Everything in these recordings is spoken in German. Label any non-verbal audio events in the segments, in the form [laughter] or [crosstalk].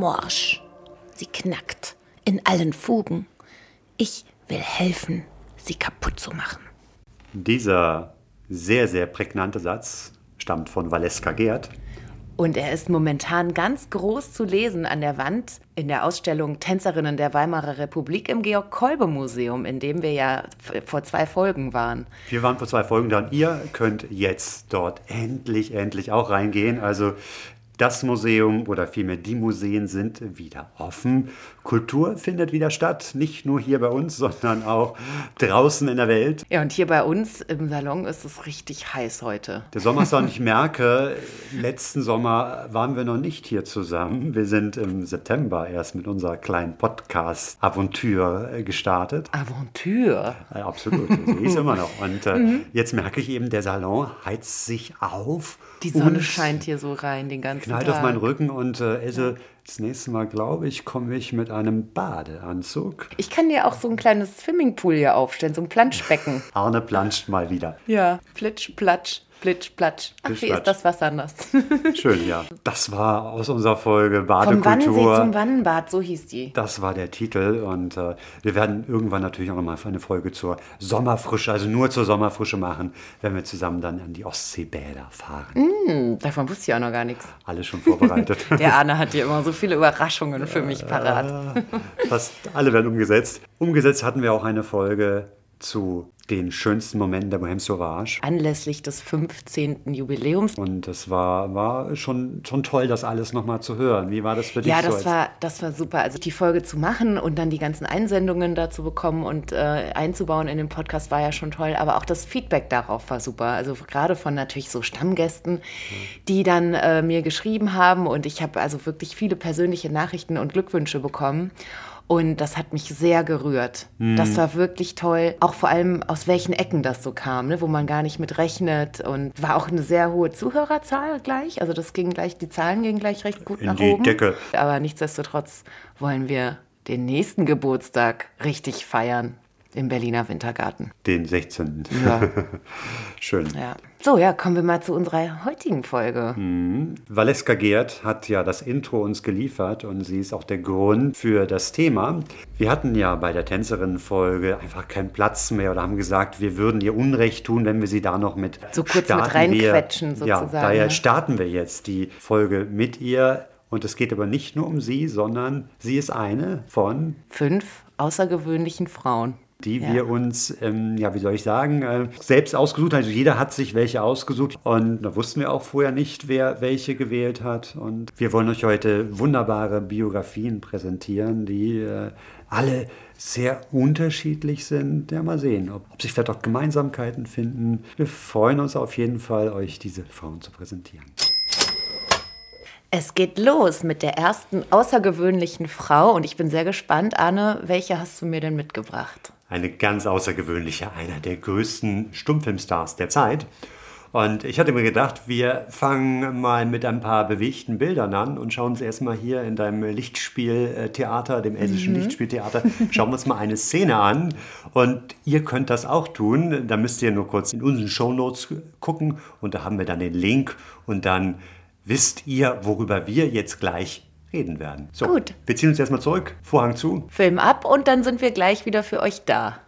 morsch. Sie knackt in allen Fugen. Ich will helfen, sie kaputt zu machen. Dieser sehr, sehr prägnante Satz stammt von Valeska Gerd. Und er ist momentan ganz groß zu lesen an der Wand in der Ausstellung Tänzerinnen der Weimarer Republik im Georg-Kolbe-Museum, in dem wir ja vor zwei Folgen waren. Wir waren vor zwei Folgen da und ihr könnt jetzt dort endlich, endlich auch reingehen. Also das Museum oder vielmehr die Museen sind wieder offen. Kultur findet wieder statt, nicht nur hier bei uns, sondern auch draußen in der Welt. Ja, und hier bei uns im Salon ist es richtig heiß heute. Der Sommer ist und ich merke, letzten Sommer waren wir noch nicht hier zusammen. Wir sind im September erst mit unserer kleinen Podcast-Aventur äh, gestartet. Aventur. Ja, absolut, sie ist immer noch. Und äh, jetzt merke ich eben, der Salon heizt sich auf. Die Sonne und scheint hier so rein den ganzen Knallt Tag. auf meinen Rücken und äh, Else, das nächste Mal, glaube ich, komme ich mit einem Badeanzug. Ich kann dir auch so ein kleines Swimmingpool hier aufstellen, so ein Planschbecken. Arne planscht mal wieder. Ja, plitsch, platsch, plitsch, platsch. Ach, Plitsch, wie ist das Wasser nass? [laughs] Schön, ja. Das war aus unserer Folge Vom Wannsee Badekultur. zum Wannenbad, so hieß die. Das war der Titel und äh, wir werden irgendwann natürlich auch nochmal eine Folge zur Sommerfrische, also nur zur Sommerfrische machen, wenn wir zusammen dann an die Ostseebäder fahren. Davon wusste ich auch noch gar nichts. Alles schon vorbereitet. [laughs] Der Arne hat hier immer so viele Überraschungen für mich parat. Fast alle werden umgesetzt. Umgesetzt hatten wir auch eine Folge zu den schönsten Momenten der Bohem Sauvage. Anlässlich des 15. Jubiläums. Und das war, war schon, schon toll, das alles nochmal zu hören. Wie war das für dich Ja, so? das als- war, das war super. Also die Folge zu machen und dann die ganzen Einsendungen dazu bekommen und äh, einzubauen in den Podcast war ja schon toll. Aber auch das Feedback darauf war super. Also gerade von natürlich so Stammgästen, die dann äh, mir geschrieben haben und ich habe also wirklich viele persönliche Nachrichten und Glückwünsche bekommen. Und das hat mich sehr gerührt. Das war wirklich toll. Auch vor allem aus welchen Ecken das so kam, ne? wo man gar nicht mit rechnet. Und war auch eine sehr hohe Zuhörerzahl gleich. Also das ging gleich, die Zahlen gingen gleich recht gut In nach die oben. Decke. Aber nichtsdestotrotz wollen wir den nächsten Geburtstag richtig feiern im Berliner Wintergarten. Den 16. Ja. [laughs] Schön. ja. So, ja, kommen wir mal zu unserer heutigen Folge. Valeska Gerd hat ja das Intro uns geliefert und sie ist auch der Grund für das Thema. Wir hatten ja bei der Tänzerinnen-Folge einfach keinen Platz mehr oder haben gesagt, wir würden ihr Unrecht tun, wenn wir sie da noch mit So kurz mit starten reinquetschen wir, Ja, sozusagen, daher ne? starten wir jetzt die Folge mit ihr. Und es geht aber nicht nur um sie, sondern sie ist eine von Fünf außergewöhnlichen Frauen. Die Ja. wir uns, ähm, ja, wie soll ich sagen, äh, selbst ausgesucht haben. Also jeder hat sich welche ausgesucht und da wussten wir auch vorher nicht, wer welche gewählt hat. Und wir wollen euch heute wunderbare Biografien präsentieren, die äh, alle sehr unterschiedlich sind. Ja, mal sehen, ob, ob sich vielleicht auch Gemeinsamkeiten finden. Wir freuen uns auf jeden Fall, euch diese Frauen zu präsentieren. Es geht los mit der ersten außergewöhnlichen Frau und ich bin sehr gespannt, Arne, welche hast du mir denn mitgebracht? Eine ganz außergewöhnliche, einer der größten Stummfilmstars der Zeit. Und ich hatte mir gedacht, wir fangen mal mit ein paar bewegten Bildern an und schauen uns erstmal hier in deinem Lichtspieltheater, dem Elsischen Lichtspieltheater, schauen wir uns mal eine Szene an. Und ihr könnt das auch tun. Da müsst ihr nur kurz in unseren Shownotes gucken und da haben wir dann den Link und dann wisst ihr, worüber wir jetzt gleich reden werden. So, Gut. wir ziehen uns erstmal zurück, Vorhang zu, Film ab und dann sind wir gleich wieder für euch da.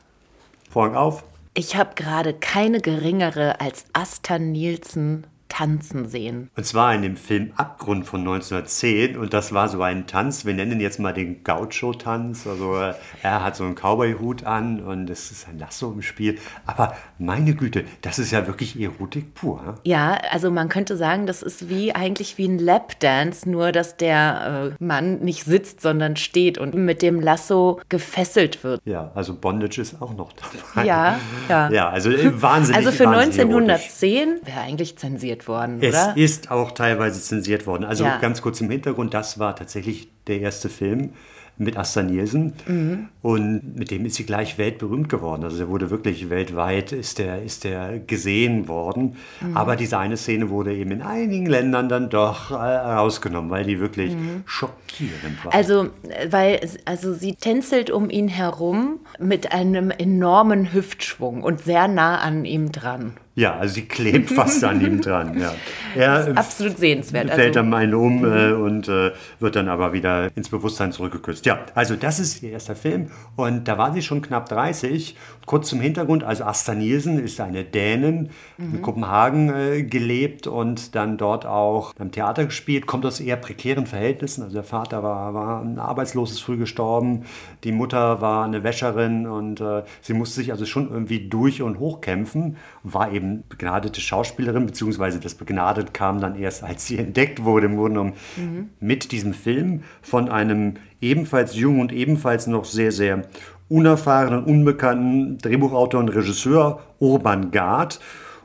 Vorhang auf. Ich habe gerade keine geringere als Asta Nielsen tanzen sehen. Und zwar in dem Film Abgrund von 1910. Und das war so ein Tanz, wir nennen ihn jetzt mal den Gaucho-Tanz. Also äh, er hat so einen Cowboy-Hut an und es ist ein Lasso im Spiel. Aber meine Güte, das ist ja wirklich Erotik pur. hm? Ja, also man könnte sagen, das ist wie eigentlich wie ein Lapdance, nur dass der äh, Mann nicht sitzt, sondern steht und mit dem Lasso gefesselt wird. Ja, also Bondage ist auch noch dabei. Ja, ja. Ja, also äh, wahnsinnig Also für wahnsinnig erotisch. 1910 wäre eigentlich zensiert zensiert worden, es oder? Es ist auch teilweise zensiert worden. Also Ja. ganz kurz im Hintergrund, das war tatsächlich der erste Film mit Asta Nielsen Mhm. und mit dem ist sie gleich weltberühmt geworden. Also er wurde wirklich weltweit ist der, ist der gesehen worden. Mhm. Aber diese eine Szene wurde eben in einigen Ländern dann doch äh, rausgenommen, weil die wirklich schockierend war. Mhm. Also, äh, weil, also sie tänzelt um ihn herum mit einem enormen Hüftschwung und sehr nah an ihm dran. Ja, also sie klebt [laughs] fast an ihm dran. Ja. Er Absolut sehenswert. fällt Also, dann mal um äh, und äh, wird dann aber wieder ins Bewusstsein zurückgeküsst. Ja, also das ist ihr erster Film und da war sie schon knapp 30. Kurz zum Hintergrund, also Asta Nielsen ist eine Dänin, in Kopenhagen äh, gelebt und dann dort auch am Theater gespielt, kommt aus eher prekären Verhältnissen. Also der Vater war, war ein arbeitsloses, früh gestorben, die Mutter war eine Wäscherin und äh, sie musste sich also schon irgendwie durch und hochkämpfen, war eben begnadete Schauspielerin, beziehungsweise das begnadet kam dann erst, als sie [laughs] entdeckt wurde, im Grunde genommen mit diesem Film von einem ebenfalls jungen und ebenfalls noch sehr, sehr unerfahrenen, unbekannten Drehbuchautor und Regisseur Urban Gard.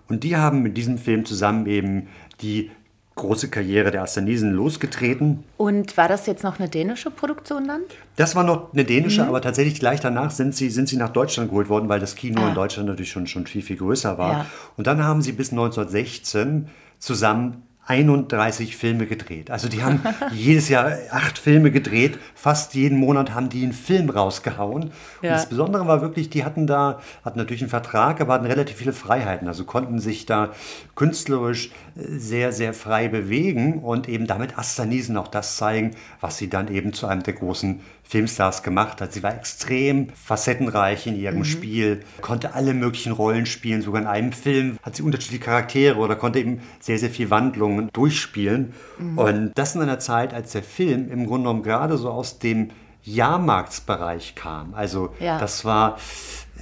Und die haben mit diesem Film zusammen eben die große Karriere der Astanisen losgetreten. und war das jetzt noch eine dänische Produktion dann? Das war noch eine dänische, aber tatsächlich gleich danach sind sie, sind sie nach Deutschland geholt worden, weil das Kino in Deutschland natürlich schon, schon viel, viel größer war. Ja. Und dann haben sie bis 1916 zusammen 31 Filme gedreht. Also die haben [laughs] jedes Jahr acht Filme gedreht. Fast jeden Monat haben die einen Film rausgehauen. Und Ja. das Besondere war wirklich, die hatten da, hatten natürlich einen Vertrag, aber hatten relativ viele Freiheiten. Also konnten sich da künstlerisch sehr, sehr frei bewegen und eben damit Asta Nielsen auch das zeigen, was sie dann eben zu einem der großen Filmstars gemacht hat. Sie war extrem facettenreich in ihrem Spiel, konnte alle möglichen Rollen spielen, sogar in einem Film hat sie unterschiedliche Charaktere oder konnte eben sehr, sehr viel Wandlungen durchspielen. Und das in einer Zeit, als der Film im Grunde genommen gerade so aus dem Jahrmarktsbereich kam. Also Ja. das war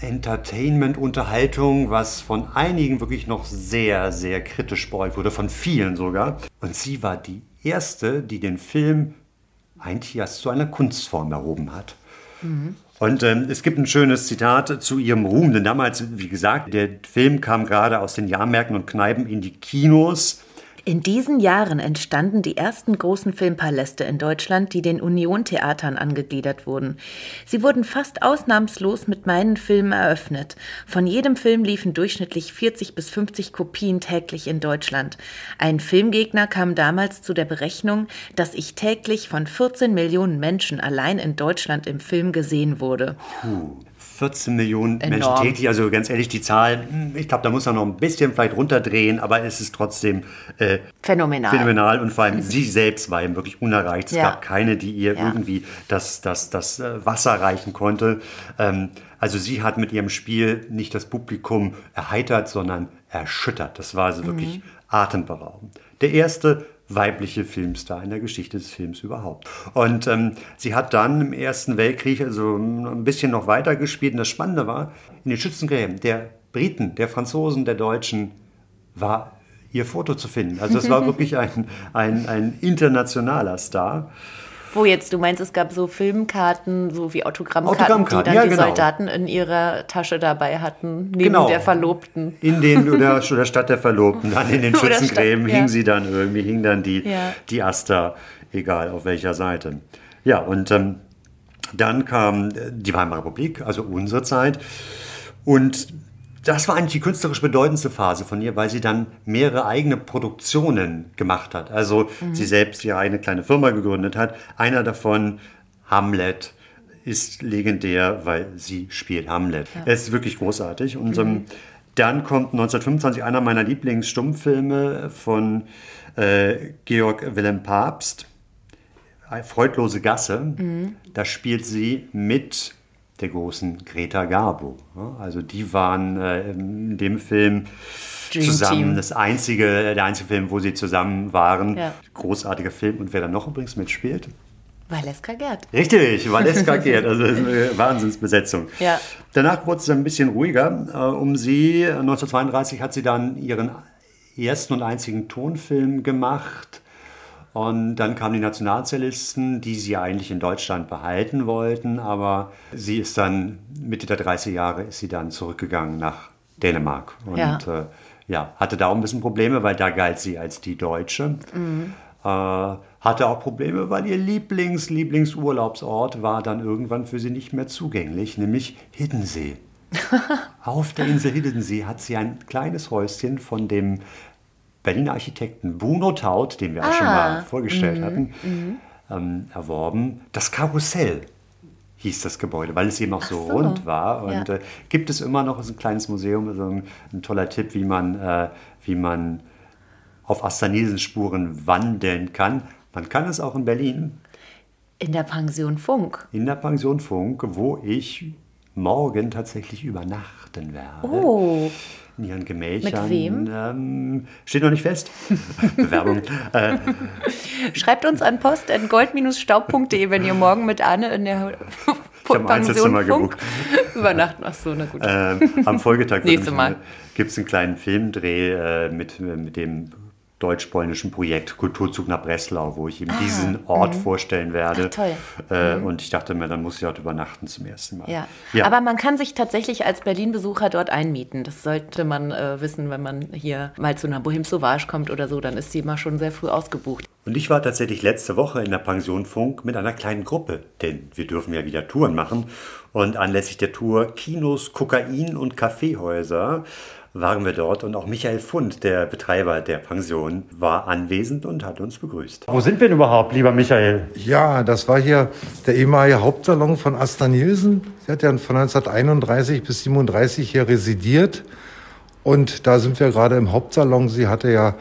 Entertainment, Unterhaltung, was von einigen wirklich noch sehr, sehr kritisch beäugt wurde, von vielen sogar. Und sie war die erste, die den Film eigentlich erst zu einer Kunstform erhoben hat. Und ähm, es gibt ein schönes Zitat zu ihrem Ruhm, denn damals, wie gesagt, der Film kam gerade aus den Jahrmärkten und Kneipen in die Kinos. In diesen Jahren entstanden die ersten großen Filmpaläste in Deutschland, die den Union-Theatern angegliedert wurden. Sie wurden fast ausnahmslos mit meinen Filmen eröffnet. Von jedem Film liefen durchschnittlich 40 bis 50 Kopien täglich in Deutschland. Ein Filmgegner kam damals zu der Berechnung, dass ich täglich von 14 Millionen Menschen allein in Deutschland im Film gesehen wurde. 14 Millionen Enorm. Menschen täglich, also ganz ehrlich, die Zahl, hm, ich glaube, da muss man noch ein bisschen vielleicht runterdrehen, aber es ist trotzdem äh, Phänomenal. phänomenal und vor allem sie selbst war ihm wirklich unerreicht. Es Ja. gab keine, die ihr Ja. irgendwie das, das, das äh, Wasser reichen konnte. Ähm, also sie hat mit ihrem Spiel nicht das Publikum erheitert, sondern erschüttert. Das war also Mhm. wirklich atemberaubend. Der erste weibliche Filmstar in der Geschichte des Films überhaupt. Und ähm, sie hat dann im Ersten Weltkrieg also ein bisschen noch weiter gespielt. Und das Spannende war, in den Schützengräben der Briten, der Franzosen, der Deutschen war ihr Foto zu finden. Also das war [laughs] wirklich ein, ein, ein internationaler Star. Wo jetzt, du meinst, es gab so Filmkarten, so wie Autogrammkarten, Autogrammkarten, die dann ja, die genau. Soldaten in ihrer Tasche dabei hatten, neben Genau. der Verlobten. In den [laughs] oder, oder statt der Verlobten, dann in den Schützengräben statt- ja. hing sie dann irgendwie, hing dann die, Ja. die Asta, egal auf welcher Seite. Ja, und ähm, dann kam die Weimarer Republik, also unsere Zeit. Und das war eigentlich die künstlerisch bedeutendste Phase von ihr, weil sie dann mehrere eigene Produktionen gemacht hat. Also sie selbst ihre eigene kleine Firma gegründet hat. Einer davon, Hamlet, ist legendär, weil sie spielt Hamlet. Es ist wirklich großartig. Und ähm, dann kommt 1925 einer meiner Lieblingsstummfilme von äh, Georg Wilhelm Papst, Freudlose Gasse. Da spielt sie mit der großen Greta Garbo. Ja, Also die waren äh, in dem Film Dream zusammen Team. das einzige, der einzige Film, wo sie zusammen waren. Ja. Großartiger Film. Und wer da noch übrigens mitspielt? Valeska Gerd. Richtig, Valeska [laughs] Gerd, also äh, Wahnsinnsbesetzung. Ja. Danach wurde es ein bisschen ruhiger. Äh, Um sie, 1932 hat sie dann ihren ersten und einzigen Tonfilm gemacht. Und dann kamen die Nationalsozialisten, die sie eigentlich in Deutschland behalten wollten, aber sie ist dann Mitte der 30er Jahre ist sie dann zurückgegangen nach Dänemark und Ja. äh, ja, hatte da auch ein bisschen Probleme, weil da galt sie als die Deutsche. Mhm. Äh, hatte auch Probleme, weil ihr Lieblings, Lieblingsurlaubsort war dann irgendwann für sie nicht mehr zugänglich, nämlich Hiddensee. [laughs] Auf der Insel Hiddensee hat sie ein kleines Häuschen von dem Berliner Architekten Bruno Taut, den wir auch ah, schon mal vorgestellt mm, hatten, mm. Ähm, erworben. Das Karussell hieß das Gebäude, weil es eben auch so, so. rund war. Und ja. äh, gibt es immer noch, ist ein kleines Museum, also ein, ein toller Tipp, wie man, äh, wie man auf Astanisenspuren wandeln kann. Man kann es auch in Berlin. In der Pension Funk. In der Pension Funk, wo ich morgen tatsächlich übernachten werde. Oh. In ihren Gemächern. Mit wem? Ähm, steht noch nicht fest. [laughs] Bewerbung. äh. Schreibt uns an post.gold-staub.de, wenn ihr morgen mit Anne in der ich habe Einzelzimmer gebucht. Übernachten, ach so, na gut. Ähm, am Folgetag gibt es einen kleinen Filmdreh äh, mit, mit dem deutsch-polnischen Projekt Kulturzug nach Breslau, wo ich eben ah, diesen Ort mh. vorstellen werde. Ach. Äh, mhm. Und ich dachte mir, dann muss ich dort übernachten zum ersten Mal. Ja. ja. Aber man kann sich tatsächlich als Berlin-Besucher dort einmieten. Das sollte man äh, wissen, wenn man hier mal zu einer Bohem Sauvage kommt oder so, dann ist sie immer schon sehr früh ausgebucht. Und ich war tatsächlich letzte Woche in der Pension Funk mit einer kleinen Gruppe, denn wir dürfen ja wieder Touren machen. Und anlässlich der Tour Kinos, Kokain und Kaffeehäuser waren wir dort und auch Michael Fund, der Betreiber der Pension, war anwesend und hat uns begrüßt. Wo sind wir denn überhaupt, lieber Michael? Ja, das war hier der ehemalige Hauptsalon von Asta Nielsen. Sie hat ja von 1931 bis 37 hier residiert. Und da sind wir gerade im Hauptsalon. Sie hatte ja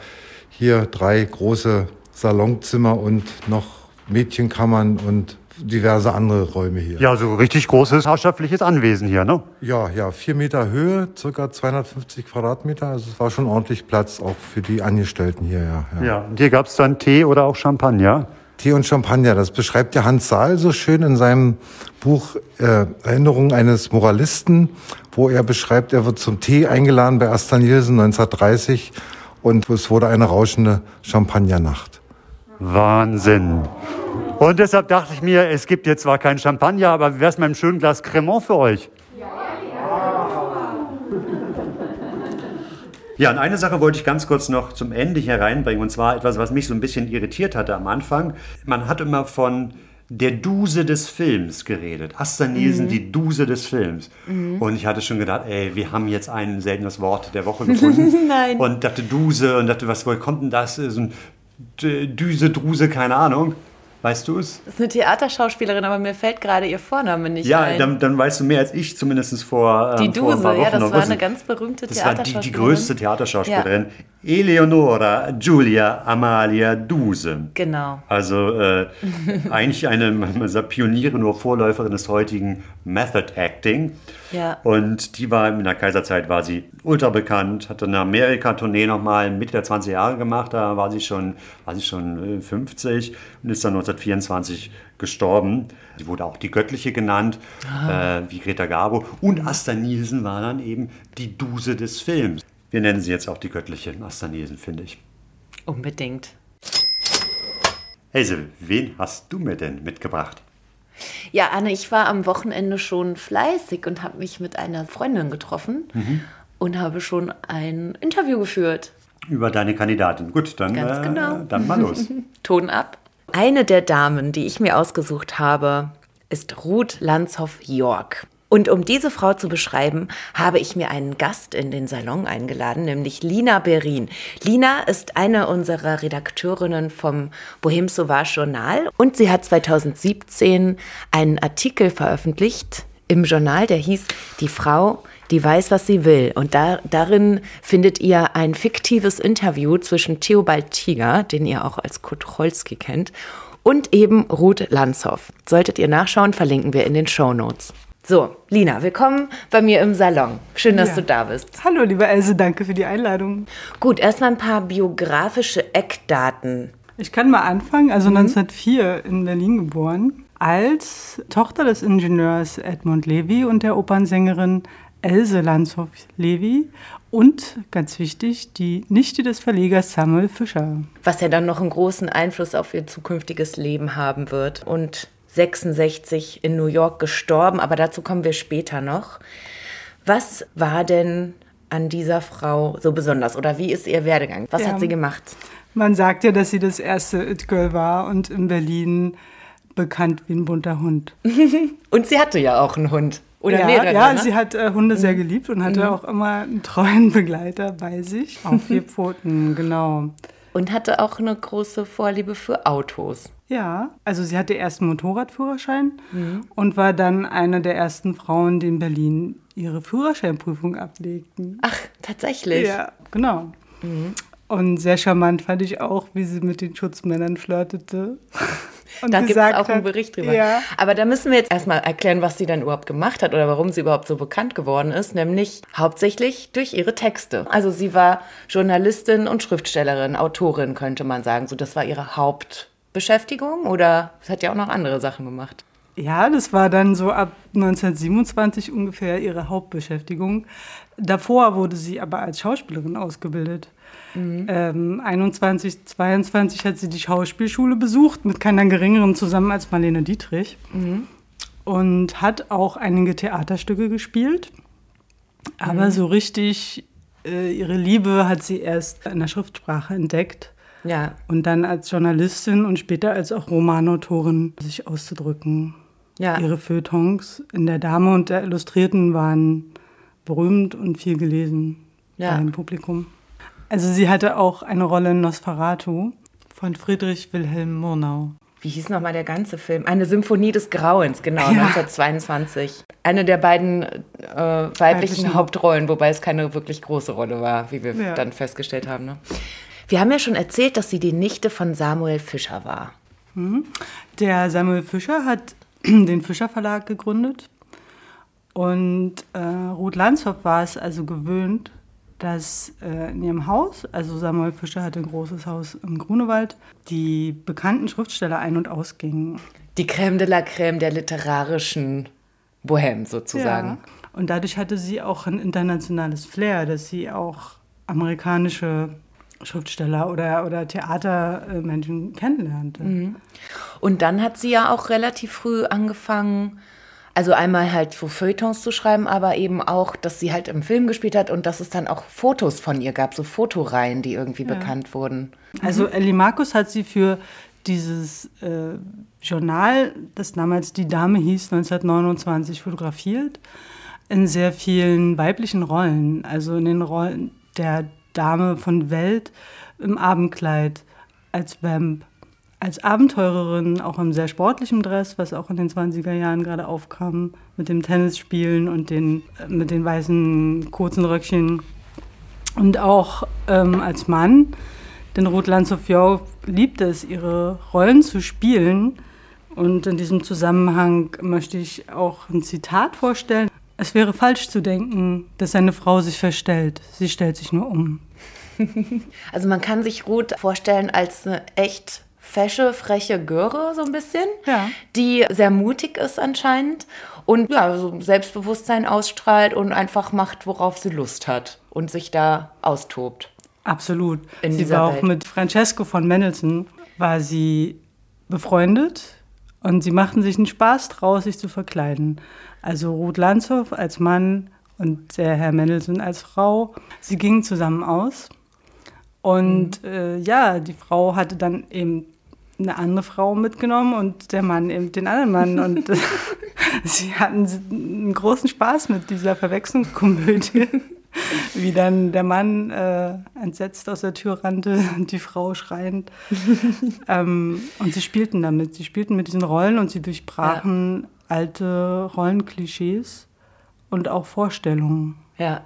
hier drei große Salonzimmer und noch Mädchenkammern und diverse andere Räume hier. Ja, so richtig großes herrschaftliches Anwesen hier, ne? Ja, ja, vier Meter Höhe, circa 250 Quadratmeter. Also es war schon ordentlich Platz auch für die Angestellten hier, ja. Ja, ja und hier gab es dann Tee oder auch Champagner? Tee und Champagner, das beschreibt der Hans Saal so schön in seinem Buch äh, Erinnerungen eines Moralisten, wo er beschreibt, er wird zum Tee eingeladen bei Asta Nielsen 1930 und es wurde eine rauschende Champagnernacht. Wahnsinn. Und deshalb dachte ich mir, es gibt jetzt zwar kein Champagner, aber wie wäre es mit einem schönen Glas Cremant für euch? Ja, und eine Sache wollte ich ganz kurz noch zum Ende hier reinbringen, und zwar etwas, was mich so ein bisschen irritiert hatte am Anfang. Man hat immer von der Duse des Films geredet. Asta Nielsen, mhm. die Duse des Films. Mhm. Und ich hatte schon gedacht, ey, wir haben jetzt ein seltenes Wort der Woche gefunden. [laughs] Nein. Und dachte Duse und dachte, was, woher kommt denn das? So ein Düse, Druse, keine Ahnung. Weißt du es? Das ist eine Theaterschauspielerin, aber mir fällt gerade ihr Vorname nicht ja, ein. Ja, dann, dann, weißt du mehr als ich zumindest vor. Ähm, die Duse, vor ja, das war eine ganz berühmte das Theaterschauspielerin. Das war die, die größte Theaterschauspielerin. Ja. Eleonora Giulia Amalia Duse. Genau. Also äh, [laughs] eigentlich eine man sagt, Pionierin oder Vorläuferin des heutigen Method Acting. Ja. Und die war in der Kaiserzeit war sie ultra bekannt, hatte eine Amerika-Tournee nochmal Mitte der 20 Jahre gemacht, da war sie schon, war sie schon 50 äh, und ist dann 1924 gestorben. Sie wurde auch die Göttliche genannt, ah. äh, wie Greta Garbo. Und Asta Nielsen war dann eben die Duse des Films. Wir nennen sie jetzt auch die göttliche Astanesen, finde ich. Unbedingt. Hazel, wen hast du mir denn mitgebracht? Ja, Anne, ich war am Wochenende schon fleißig und habe mich mit einer Freundin getroffen mhm. und habe schon ein Interview geführt. Über deine Kandidatin. Gut, dann, Ganz äh, genau. Äh, dann mal los. [laughs] Ton ab. Eine der Damen, die ich mir ausgesucht habe, ist Ruth Landshoff-York. Und um diese Frau zu beschreiben, habe ich mir einen Gast in den Salon eingeladen, nämlich Lina Berin. Lina ist eine unserer Redakteurinnen vom Bohem Sauvage Journal und sie hat 2017 einen Artikel veröffentlicht im Journal, der hieß Die Frau, die weiß, was sie will. Und da, darin findet ihr ein fiktives Interview zwischen Theobald Tiger, den ihr auch als Kutcholski kennt, und eben Ruth Lanzhoff. Solltet ihr nachschauen, verlinken wir in den Show Notes. So, Lina, willkommen bei mir im Salon. Schön, dass ja. du da bist. Hallo, liebe Else, danke für die Einladung. Gut, erstmal ein paar biografische Eckdaten. Ich kann mal anfangen. Also mhm. 1904 in Berlin geboren, als Tochter des Ingenieurs Edmund Levy und der Opernsängerin Else Landshoff-Levy und, ganz wichtig, die Nichte des Verlegers Samuel Fischer. Was ja dann noch einen großen Einfluss auf ihr zukünftiges Leben haben wird. Und 66 in New York gestorben, aber dazu kommen wir später noch. Was war denn an dieser Frau so besonders? Oder wie ist ihr Werdegang? Was Ja. hat sie gemacht? Man sagt ja, dass sie das erste It-Girl war und in Berlin bekannt wie ein bunter Hund. [laughs] Und sie hatte ja auch einen Hund. Oder ja, mehrere. ja ne? sie hat äh, Hunde sehr geliebt und hatte auch immer einen treuen [laughs] Begleiter bei sich. Auf vier Pfoten, genau. Und hatte auch eine große Vorliebe für Autos. Ja, also sie hatte erst einen Motorradführerschein und war dann eine der ersten Frauen, die in Berlin ihre Führerscheinprüfung ablegten. Ach, tatsächlich. Ja, genau. Und sehr charmant fand ich auch, wie sie mit den Schutzmännern flirtete. [laughs] Und Da gibt es auch einen Bericht drüber. Ja. Aber da müssen wir jetzt erstmal erklären, was sie dann überhaupt gemacht hat oder warum sie überhaupt so bekannt geworden ist, nämlich hauptsächlich durch ihre Texte. Also sie war Journalistin und Schriftstellerin, Autorin, könnte man sagen. So, das war ihre Hauptbeschäftigung oder hat ja auch noch andere Sachen gemacht. Ja, das war dann so ab 1927 ungefähr ihre Hauptbeschäftigung. Davor wurde sie aber als Schauspielerin ausgebildet. Ähm, 21, 22 hat sie die Schauspielschule besucht, mit keiner geringeren zusammen als Marlene Dietrich. Und hat auch einige Theaterstücke gespielt. Aber so richtig äh, ihre Liebe hat sie erst in der Schriftsprache entdeckt. Ja, Und dann als Journalistin und später als auch Romanautorin sich auszudrücken. ja. Ihre Feuilletons in der Dame und der Illustrierten waren berühmt und viel gelesen Ja. beim Publikum. Also sie hatte auch eine Rolle in Nosferatu von Friedrich Wilhelm Murnau. Wie hieß nochmal der ganze Film? Eine Symphonie des Grauens, genau, 1922. Eine der beiden äh, weiblichen, Weiblichen. Hauptrollen, wobei es keine wirklich große Rolle war, wie wir Ja. dann festgestellt haben. Ne? Wir haben ja schon erzählt, dass sie die Nichte von Samuel Fischer war. Der Samuel Fischer hat [clears throat] den Fischer Verlag gegründet und äh, Ruth Landshoff war es also gewöhnt, dass äh, in ihrem Haus, also Samuel Fischer hatte ein großes Haus im Grunewald, die bekannten Schriftsteller ein- und ausgingen. Die Crème de la Crème der literarischen Bohème sozusagen. Ja. Und dadurch hatte sie auch ein internationales Flair, dass sie auch amerikanische Schriftsteller oder, oder Theatermenschen kennenlernte. Und dann hat sie ja auch relativ früh angefangen, also einmal halt so Feuilletons zu schreiben, aber eben auch, dass sie halt im Film gespielt hat und dass es dann auch Fotos von ihr gab, so Fotoreihen, die irgendwie bekannt wurden. Also Ellie Markus hat sie für dieses äh, Journal, das damals Die Dame hieß, 1929 fotografiert, in sehr vielen weiblichen Rollen. Also in den Rollen der Dame von Welt im Abendkleid, als Vamp, als Abenteurerin, auch im sehr sportlichen Dress, was auch in den 20er Jahren gerade aufkam, mit dem Tennisspielen und den, äh, mit den weißen kurzen Röckchen. Und auch ähm, als Mann, denn Ruth Landshoff-Jow liebte es, ihre Rollen zu spielen. Und in diesem Zusammenhang möchte ich auch ein Zitat vorstellen. Es wäre falsch zu denken, dass eine Frau sich verstellt. Sie stellt sich nur um. [laughs] Also man kann sich Ruth vorstellen als eine echt fesche, freche Göre, so ein bisschen, Ja. die sehr mutig ist anscheinend und ja, so Selbstbewusstsein ausstrahlt und einfach macht, worauf sie Lust hat und sich da austobt. Absolut. In sie war auch Welt. mit Francesco von Mendelssohn, war sie befreundet und sie machten sich einen Spaß draus, sich zu verkleiden. Also Ruth Landshoff als Mann und der Herr Mendelssohn als Frau. Sie gingen zusammen aus und äh, ja, die Frau hatte dann eben eine andere Frau mitgenommen und der Mann eben den anderen Mann. [laughs] Und äh, [laughs] sie hatten einen großen Spaß mit dieser Verwechslungskomödie. [laughs] Wie dann der Mann äh, entsetzt aus der Tür rannte und die Frau schreiend. ähm, und sie spielten damit. Sie spielten mit diesen Rollen und sie durchbrachen alte Rollenklischees und auch Vorstellungen. Ja.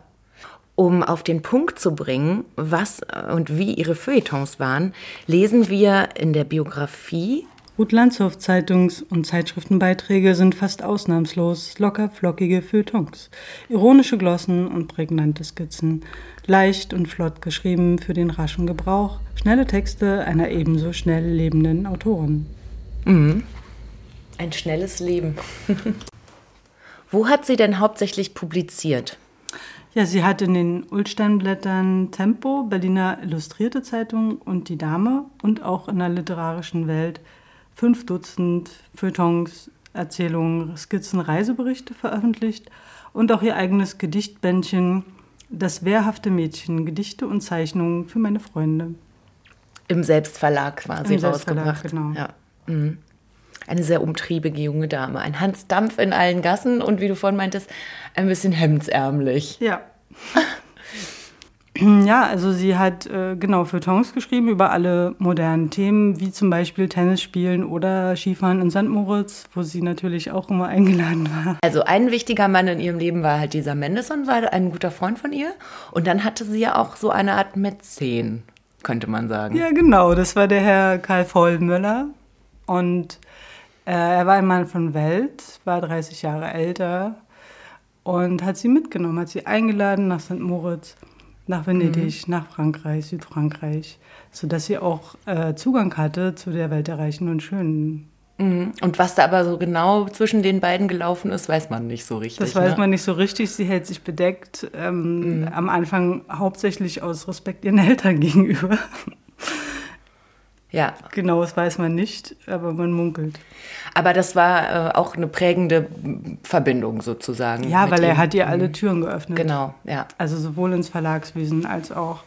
Um auf den Punkt zu bringen, was und wie ihre Feuilletons waren, lesen wir in der Biografie Ruth Landshoff Zeitungs- und Zeitschriftenbeiträge sind fast ausnahmslos locker flockige Feuilletons, ironische Glossen und prägnante Skizzen, leicht und flott geschrieben für den raschen Gebrauch, schnelle Texte einer ebenso schnell lebenden Autorin. Ein schnelles Leben. [laughs] Wo hat sie denn hauptsächlich publiziert? Ja, sie hat in den Ulsteinblättern Tempo, Berliner Illustrierte Zeitung und Die Dame und auch in der literarischen Welt fünf Dutzend Feuilletons, Erzählungen, Skizzen, Reiseberichte veröffentlicht und auch ihr eigenes Gedichtbändchen Das wehrhafte Mädchen, Gedichte und Zeichnungen für meine Freunde. Im Selbstverlag quasi Im Selbstverlag, rausgebracht. genau. Ja. Mhm. Eine sehr umtriebige junge Dame. Ein Hans Dampf in allen Gassen und wie du vorhin meintest, ein bisschen hemdsärmlich. Ja. [laughs] Ja, also sie hat äh, genau Feuilletons geschrieben über alle modernen Themen, wie zum Beispiel Tennis spielen oder Skifahren in St. Moritz, wo sie natürlich auch immer eingeladen war. Also ein wichtiger Mann in ihrem Leben war halt dieser Mendelssohn, war ein guter Freund von ihr. Und dann hatte sie ja auch so eine Art Mäzen, könnte man sagen. Ja, genau, das war der Herr Karl Vollmöller. Und äh, er war ein Mann von Welt, war 30 Jahre älter und hat sie mitgenommen, hat sie eingeladen nach St. Moritz, nach Venedig, nach Frankreich, Südfrankreich, sodass sie auch äh, Zugang hatte zu der Welt der Reichen und Schönen. Mhm. Und was da aber so genau zwischen den beiden gelaufen ist, weiß man nicht so richtig. Das weiß ne? man nicht so richtig. Sie hält sich bedeckt, ähm, am Anfang hauptsächlich aus Respekt ihren Eltern [laughs] gegenüber. Ja, Genau, das weiß man nicht, aber man munkelt. aber das war äh, auch eine prägende Verbindung sozusagen. Ja, weil er ihm. hat ihr alle Türen geöffnet. Genau, ja. Also sowohl ins Verlagswesen als auch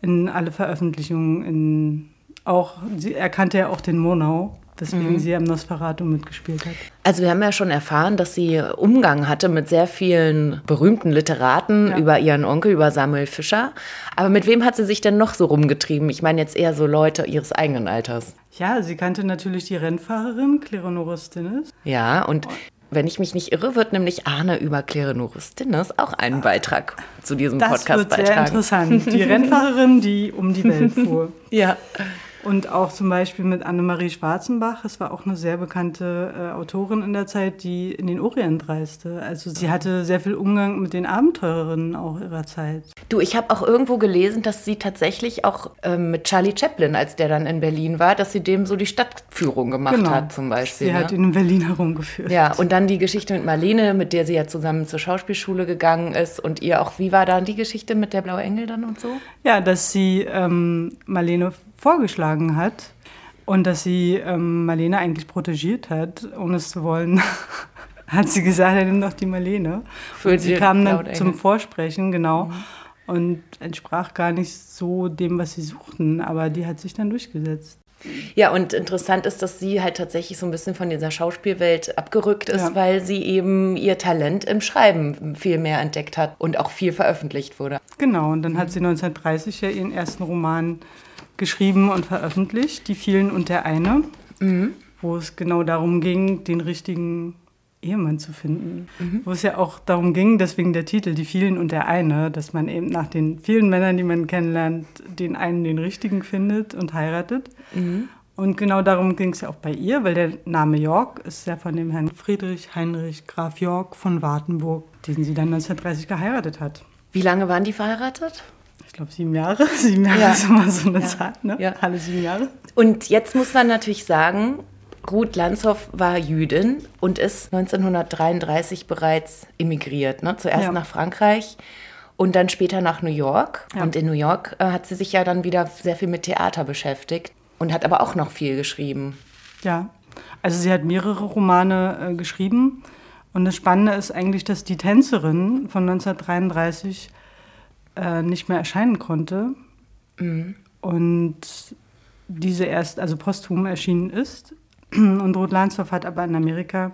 in alle Veröffentlichungen. In auch, sie, er kannte ja auch den Monau, weswegen sie am Nosferatu mitgespielt hat. Also wir haben ja schon erfahren, dass sie Umgang hatte mit sehr vielen berühmten Literaten Ja. über ihren Onkel, über Samuel Fischer. Aber mit wem hat sie sich denn noch so rumgetrieben? Ich meine jetzt eher so Leute ihres eigenen Alters. Ja, sie kannte natürlich die Rennfahrerin Kleronoris Tinnes. Ja, und wenn ich mich nicht irre, wird nämlich Arne über Klerenurus Dinnes auch einen Beitrag zu diesem Das Podcast wird sehr beitragen. interessant. Die Rennfahrerin, die um die Welt [laughs] fuhr. Ja. Und auch zum Beispiel mit Annemarie Schwarzenbach. Es war auch eine sehr bekannte äh, Autorin in der Zeit, die in den Orient reiste. Also sie hatte sehr viel Umgang mit den Abenteurerinnen auch ihrer Zeit. Du, ich habe auch irgendwo gelesen, dass sie tatsächlich auch ähm, mit Charlie Chaplin, als der dann in Berlin war, dass sie dem so die Stadtführung gemacht hat zum Beispiel. Genau. Sie ne? hat ihn in Berlin herumgeführt. Ja, und dann die Geschichte mit Marlene, mit der sie ja zusammen zur Schauspielschule gegangen ist. Und ihr auch, wie war dann die Geschichte mit der Blaue Engel dann und so? Ja, dass sie ähm, Marlene vorgeschlagen hat und dass sie ähm, Marlene eigentlich protegiert hat, ohne es zu wollen. [laughs] hat sie gesagt, er nimmt doch die Marlene. Für und sie kam dann zum Engel. Mhm. Vorsprechen, genau. Und entsprach gar nicht so dem, was sie suchten, aber die hat sich dann durchgesetzt. Ja, und interessant ist, dass sie halt tatsächlich so ein bisschen von dieser Schauspielwelt abgerückt ist, Ja. weil sie eben ihr Talent im Schreiben viel mehr entdeckt hat und auch viel veröffentlicht wurde. Genau, und dann hat sie 1930 ja ihren ersten Roman geschrieben und veröffentlicht, Die vielen und der eine, wo es genau darum ging, den richtigen Ehemann zu finden. Wo es ja auch darum ging, deswegen der Titel, Die vielen und der eine, dass man eben nach den vielen Männern, die man kennenlernt, den einen, den richtigen findet und heiratet. Und genau darum ging es ja auch bei ihr, weil der Name York ist ja von dem Herrn Friedrich Heinrich Graf York von Wartenburg, den sie dann 1930 geheiratet hat. Wie lange waren die verheiratet? Ich glaube, sieben Jahre. [laughs] Sieben Jahre Ja. ist immer so eine Zahl, ne? Ja. Alle sieben Jahre. Und jetzt muss man natürlich sagen, Ruth Lanzhoff war Jüdin und ist 1933 bereits emigriert. Ne? Zuerst Ja. nach Frankreich und dann später nach New York. Ja. Und in New York äh, hat sie sich ja dann wieder sehr viel mit Theater beschäftigt und hat aber auch noch viel geschrieben. Ja. Also sie hat mehrere Romane äh, geschrieben. Und das Spannende ist eigentlich, dass die Tänzerin von 1933 äh, nicht mehr erscheinen konnte. Und diese erst, also posthum erschienen ist. [clears throat] Und Ruth Lansdorff hat aber in Amerika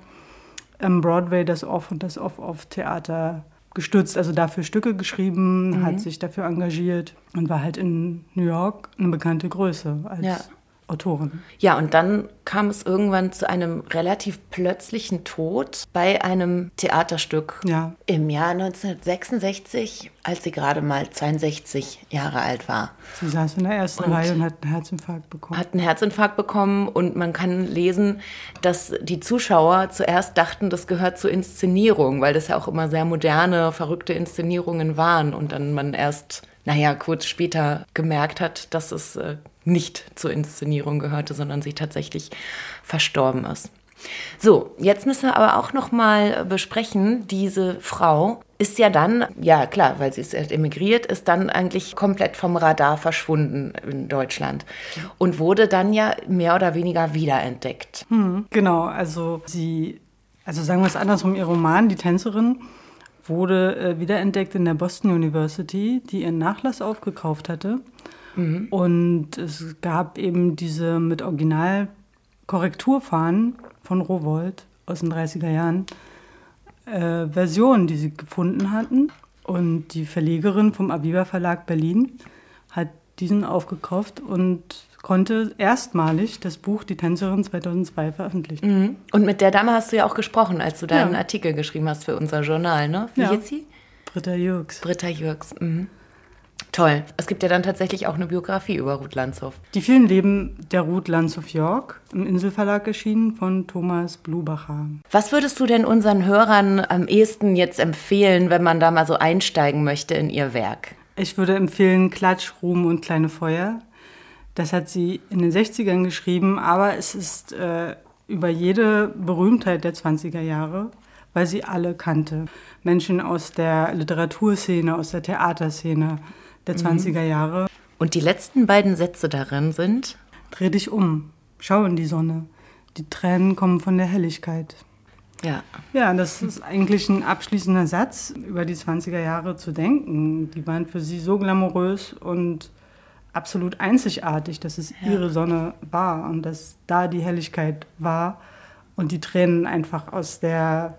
am Broadway das Off- und das Off-Off-Theater gestützt, also dafür Stücke geschrieben, hat sich dafür engagiert und war halt in New York eine bekannte Größe als Ja. Autorin. Ja, und dann kam es irgendwann zu einem relativ plötzlichen Tod bei einem Theaterstück Ja. im Jahr 1966, als sie gerade mal 62 Jahre alt war. Sie saß in der ersten Und- Reihe und hat einen Herzinfarkt bekommen. Hat einen Herzinfarkt bekommen und man kann lesen, dass die Zuschauer zuerst dachten, das gehört zur Inszenierung, weil das ja auch immer sehr moderne, verrückte Inszenierungen waren und dann man erst, naja, kurz später gemerkt hat, dass es äh, nicht zur Inszenierung gehörte, sondern sie tatsächlich verstorben ist. So, jetzt müssen wir aber auch noch mal besprechen, diese Frau ist ja dann, ja klar, weil sie ist emigriert, ist dann eigentlich komplett vom Radar verschwunden in Deutschland und wurde dann ja mehr oder weniger wiederentdeckt. Genau, also sie, also sagen wir es andersrum, ihr Roman, Die Tänzerin, wurde äh, wiederentdeckt in der Boston University, die ihren Nachlass aufgekauft hatte. Mhm. Und es gab eben diese mit Original-Korrekturfahnen von Rowold aus den 30er Jahren, äh, Versionen, die sie gefunden hatten. Und die Verlegerin vom Aviva Verlag Berlin hat diesen aufgekauft und konnte erstmalig das Buch Die Tänzerin 2002 veröffentlichen. Mhm. Und mit der Dame hast du ja auch gesprochen, als du deinen ja. Artikel geschrieben hast für unser Journal, ne? Wie ja. hieß sie? Britta Jürgs. Britta Jürgs. Mhm. Toll. Es gibt ja dann tatsächlich auch eine Biografie über Ruth Landshoff. Die vielen Leben der Ruth Landshoff York im Inselverlag erschienen von Thomas Blubacher. Was würdest du denn unseren Hörern am ehesten jetzt empfehlen, wenn man da mal so einsteigen möchte in ihr Werk? Ich würde empfehlen Klatsch, Ruhm und kleine Feuer. Das hat sie in den 60ern geschrieben, aber es ist äh, über jede Berühmtheit der 20er Jahre, weil sie alle kannte. Menschen aus der Literaturszene, aus der Theaterszene, der 20er mhm. Jahre. Und die letzten beiden Sätze darin sind? Dreh dich um, schau in die Sonne. Die Tränen kommen von der Helligkeit. Ja. Ja, das ist eigentlich ein abschließender Satz, über die 20er Jahre zu denken. Die waren für sie so glamourös und absolut einzigartig, dass es ja. ihre Sonne war und dass da die Helligkeit war und die Tränen einfach aus der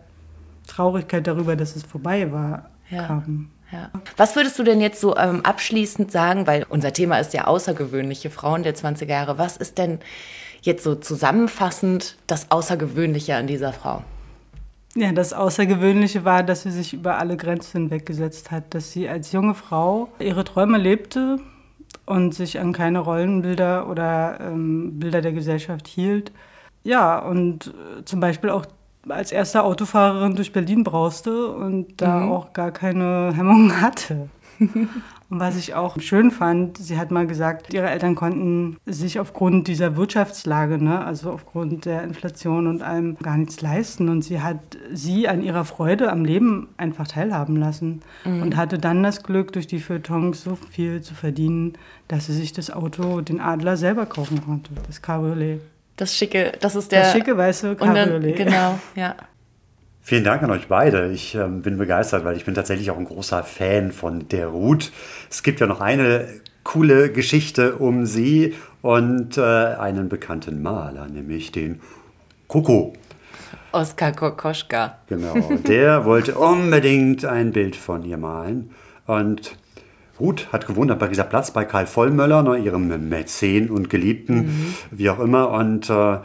Traurigkeit darüber, dass es vorbei war, ja. kamen. Ja. Was würdest du denn jetzt so ähm, abschließend sagen, weil unser Thema ist ja außergewöhnliche Frauen der 20er Jahre. Was ist denn jetzt so zusammenfassend das Außergewöhnliche an dieser Frau? Ja, das Außergewöhnliche war, dass sie sich über alle Grenzen hinweggesetzt hat, dass sie als junge Frau ihre Träume lebte und sich an keine Rollenbilder oder ähm, Bilder der Gesellschaft hielt. Ja, und äh, zum Beispiel auch als erste Autofahrerin durch Berlin brauste und da mhm. auch gar keine Hemmungen hatte. [laughs] Und was ich auch schön fand, sie hat mal gesagt, ihre Eltern konnten sich aufgrund dieser Wirtschaftslage, ne, also aufgrund der Inflation und allem gar nichts leisten. Und sie hat sie an ihrer Freude am Leben einfach teilhaben lassen mhm. und hatte dann das Glück, durch die Feuilletons so viel zu verdienen, dass sie sich das Auto, den Adler selber kaufen konnte, das Cabriolet. Das schicke, das ist der. Das schicke weiße Cabriolet. Dann, genau, ja. Vielen Dank an euch beide. Ich ähm, bin begeistert, weil ich bin tatsächlich auch ein großer Fan von der Ruth. Es gibt ja noch eine coole Geschichte um sie und äh, einen bekannten Maler, nämlich den Koko. Oskar Kokoschka. Genau, der wollte [laughs] unbedingt ein Bild von ihr malen und Ruth hat gewohnt am Pariser Platz bei Karl Vollmöller, ne, ihrem Mäzen und Geliebten, mhm. wie auch immer. Und äh,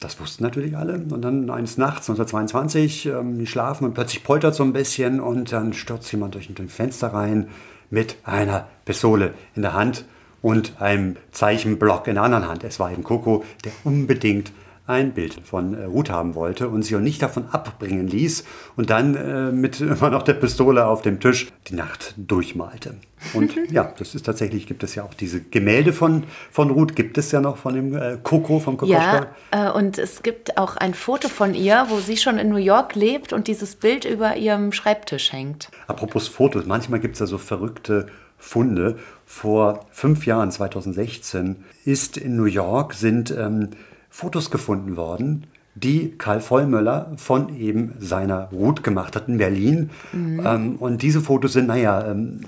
das wussten natürlich alle. Und dann eines Nachts, 1922, ähm, die schlafen und plötzlich poltert so ein bisschen und dann stürzt jemand durch ein Fenster rein mit einer Pistole in der Hand und einem Zeichenblock in der anderen Hand. Es war eben Coco, der unbedingt ein Bild von äh, Ruth haben wollte und sie auch nicht davon abbringen ließ und dann äh, mit [laughs] immer noch der Pistole auf dem Tisch die Nacht durchmalte. Und [laughs] ja, das ist tatsächlich, gibt es ja auch diese Gemälde von, von Ruth, gibt es ja noch von dem äh, Coco, vom Kokoschka. Ja, äh, und es gibt auch ein Foto von ihr, wo sie schon in New York lebt und dieses Bild über ihrem Schreibtisch hängt. Apropos Fotos, manchmal gibt es ja so verrückte Funde. Vor fünf Jahren, 2016, ist in New York, sind ähm, Fotos gefunden worden, die Karl Vollmöller von eben seiner Ruth gemacht hat in Berlin. Mhm. Ähm, und diese Fotos sind, naja, ähm,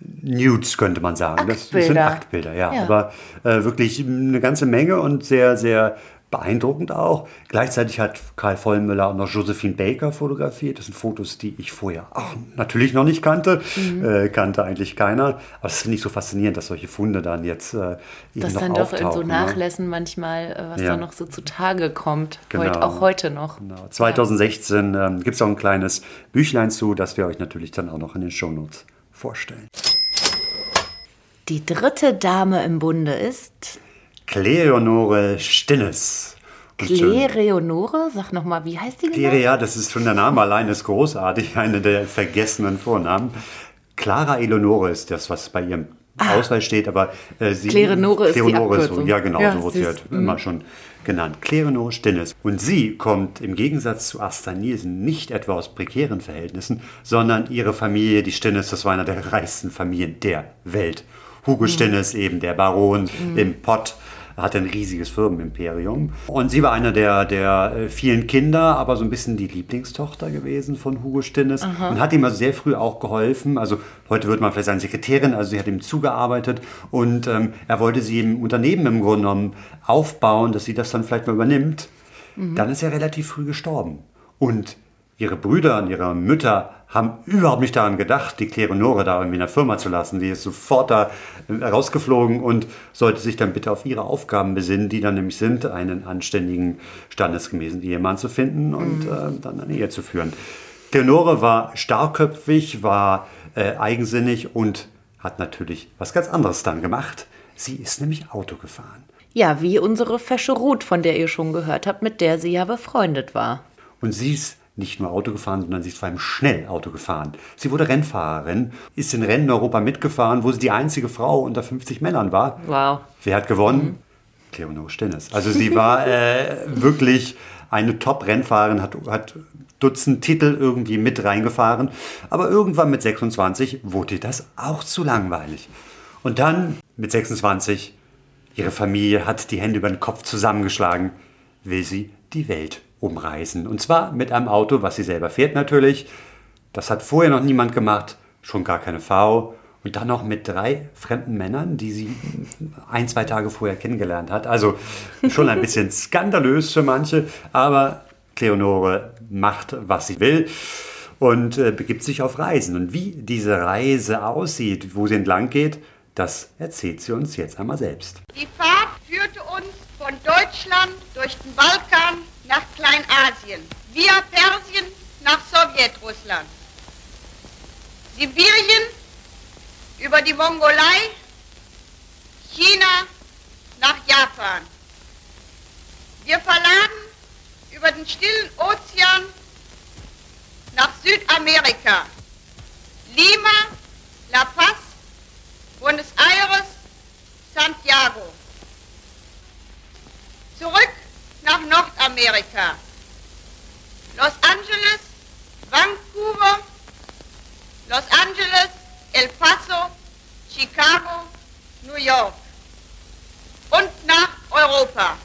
Nudes könnte man sagen. Das, das sind Aktbilder, ja. ja. Aber äh, wirklich eine ganze Menge und sehr, sehr beeindruckend auch. Gleichzeitig hat Karl Vollmüller auch noch Josephine Baker fotografiert. Das sind Fotos, die ich vorher auch natürlich noch nicht kannte. Mhm. Äh, kannte eigentlich keiner. Aber es finde ich so faszinierend, dass solche Funde dann jetzt äh, Das dann doch in so ne? Nachlässen ne? manchmal, äh, was ja. da noch so zutage kommt. Genau. Heut, auch heute noch. Genau. 2016 ja. ähm, gibt es auch ein kleines Büchlein zu, das wir euch natürlich dann auch noch in den Shownotes vorstellen. Die dritte Dame im Bunde ist Kleonore Stinnes. Kleonore? Sag nochmal, wie heißt die genau? ja, das ist schon der Name allein ist großartig, eine der vergessenen Vornamen. Clara Eleonore ist das, was bei ihrem ah. Ausweis steht, aber äh, sie. Kleonore ist Kleonore ist so, ja genau, ja, so wurde sie halt immer schon genannt. Kleonore Stinnes. Und sie kommt im Gegensatz zu Asta Nielsen nicht etwa aus prekären Verhältnissen, sondern ihre Familie, die Stinnes, das war einer der reichsten Familien der Welt. Hugo mhm. Stinnes eben, der Baron mhm. im Pott Er hatte ein riesiges Firmenimperium. Und sie war einer der, der äh, vielen Kinder, aber so ein bisschen die Lieblingstochter gewesen von Hugo Stinnes. Aha. Und hat ihm also sehr früh auch geholfen. Also heute würde man vielleicht sagen Sekretärin, also sie hat ihm zugearbeitet. Und ähm, er wollte sie im Unternehmen im Grunde genommen aufbauen, dass sie das dann vielleicht mal übernimmt. Mhm. Dann ist er relativ früh gestorben. Und ihre Brüder und ihre Mütter haben überhaupt nicht daran gedacht, die Kleonore da irgendwie in der Firma zu lassen. Die ist sofort da rausgeflogen und sollte sich dann bitte auf ihre Aufgaben besinnen, die dann nämlich sind, einen anständigen, standesgemäßen Ehemann zu finden und mhm. äh, dann eine Ehe zu führen. Kleonore war starkköpfig, war äh, eigensinnig und hat natürlich was ganz anderes dann gemacht. Sie ist nämlich Auto gefahren. Ja, wie unsere Fesche Ruth, von der ihr schon gehört habt, mit der sie ja befreundet war. Und sie ist nicht nur Auto gefahren, sondern sie ist vor allem schnell Auto gefahren. Sie wurde Rennfahrerin, ist in Rennen in Europa mitgefahren, wo sie die einzige Frau unter 50 Männern war. Wow. Wer hat gewonnen? Mhm. Cleonore Stennis. Also sie war [laughs] äh, wirklich eine Top-Rennfahrerin, hat, hat Dutzend Titel irgendwie mit reingefahren. Aber irgendwann mit 26 wurde das auch zu langweilig. Und dann mit 26, ihre Familie hat die Hände über den Kopf zusammengeschlagen, will sie die Welt umreisen. Und zwar mit einem Auto, was sie selber fährt natürlich. Das hat vorher noch niemand gemacht, schon gar keine Frau. Und dann noch mit drei fremden Männern, die sie ein, zwei Tage vorher kennengelernt hat. Also schon ein bisschen [laughs] skandalös für manche, aber Cleonore macht, was sie will und äh, begibt sich auf Reisen. Und wie diese Reise aussieht, wo sie entlang geht, das erzählt sie uns jetzt einmal selbst. Die Fahrt führte uns von Deutschland durch den Balkan nach Kleinasien, via Persien nach Sowjetrussland, Sibirien über die Mongolei, China nach Japan. Wir verladen über den stillen Ozean nach Südamerika, Lima, La Paz, Buenos Aires, Santiago. Zurück nach Nordamerika. Los Angeles, Vancouver, Los Angeles, El Paso, Chicago, New York und nach Europa.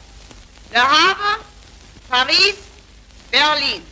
Le Havre, Paris, Berlin.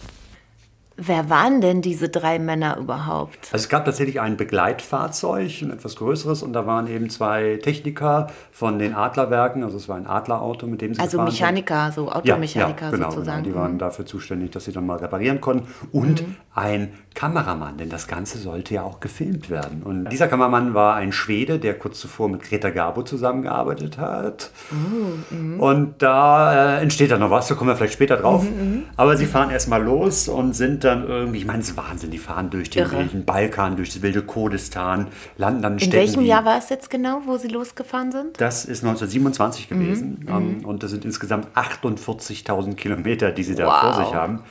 Wer waren denn diese drei Männer überhaupt? Also es gab tatsächlich ein Begleitfahrzeug, ein etwas größeres, und da waren eben zwei Techniker von den Adlerwerken, also es war ein Adlerauto, mit dem sie Also Mechaniker, sind. so Automechaniker ja, ja, genau, sozusagen. Genau. Die waren mhm. dafür zuständig, dass sie dann mal reparieren konnten. Und mhm. ein Kameramann, denn das Ganze sollte ja auch gefilmt werden. Und dieser Kameramann war ein Schwede, der kurz zuvor mit Greta Garbo zusammengearbeitet hat. Oh, mhm. und da äh, entsteht dann noch was, da kommen wir vielleicht später drauf. Mhm, mhm. Aber sie fahren erstmal los und sind dann dann irgendwie, ich meine, es ist Wahnsinn, die fahren durch den Irre. wilden Balkan, durch das wilde Kurdistan, landen dann in Städten. In welchem Jahr war es jetzt genau, wo sie losgefahren sind? Das ist 1927 mhm. gewesen. Mhm. Um, und das sind insgesamt 48.000 Kilometer, die sie da wow. vor sich haben.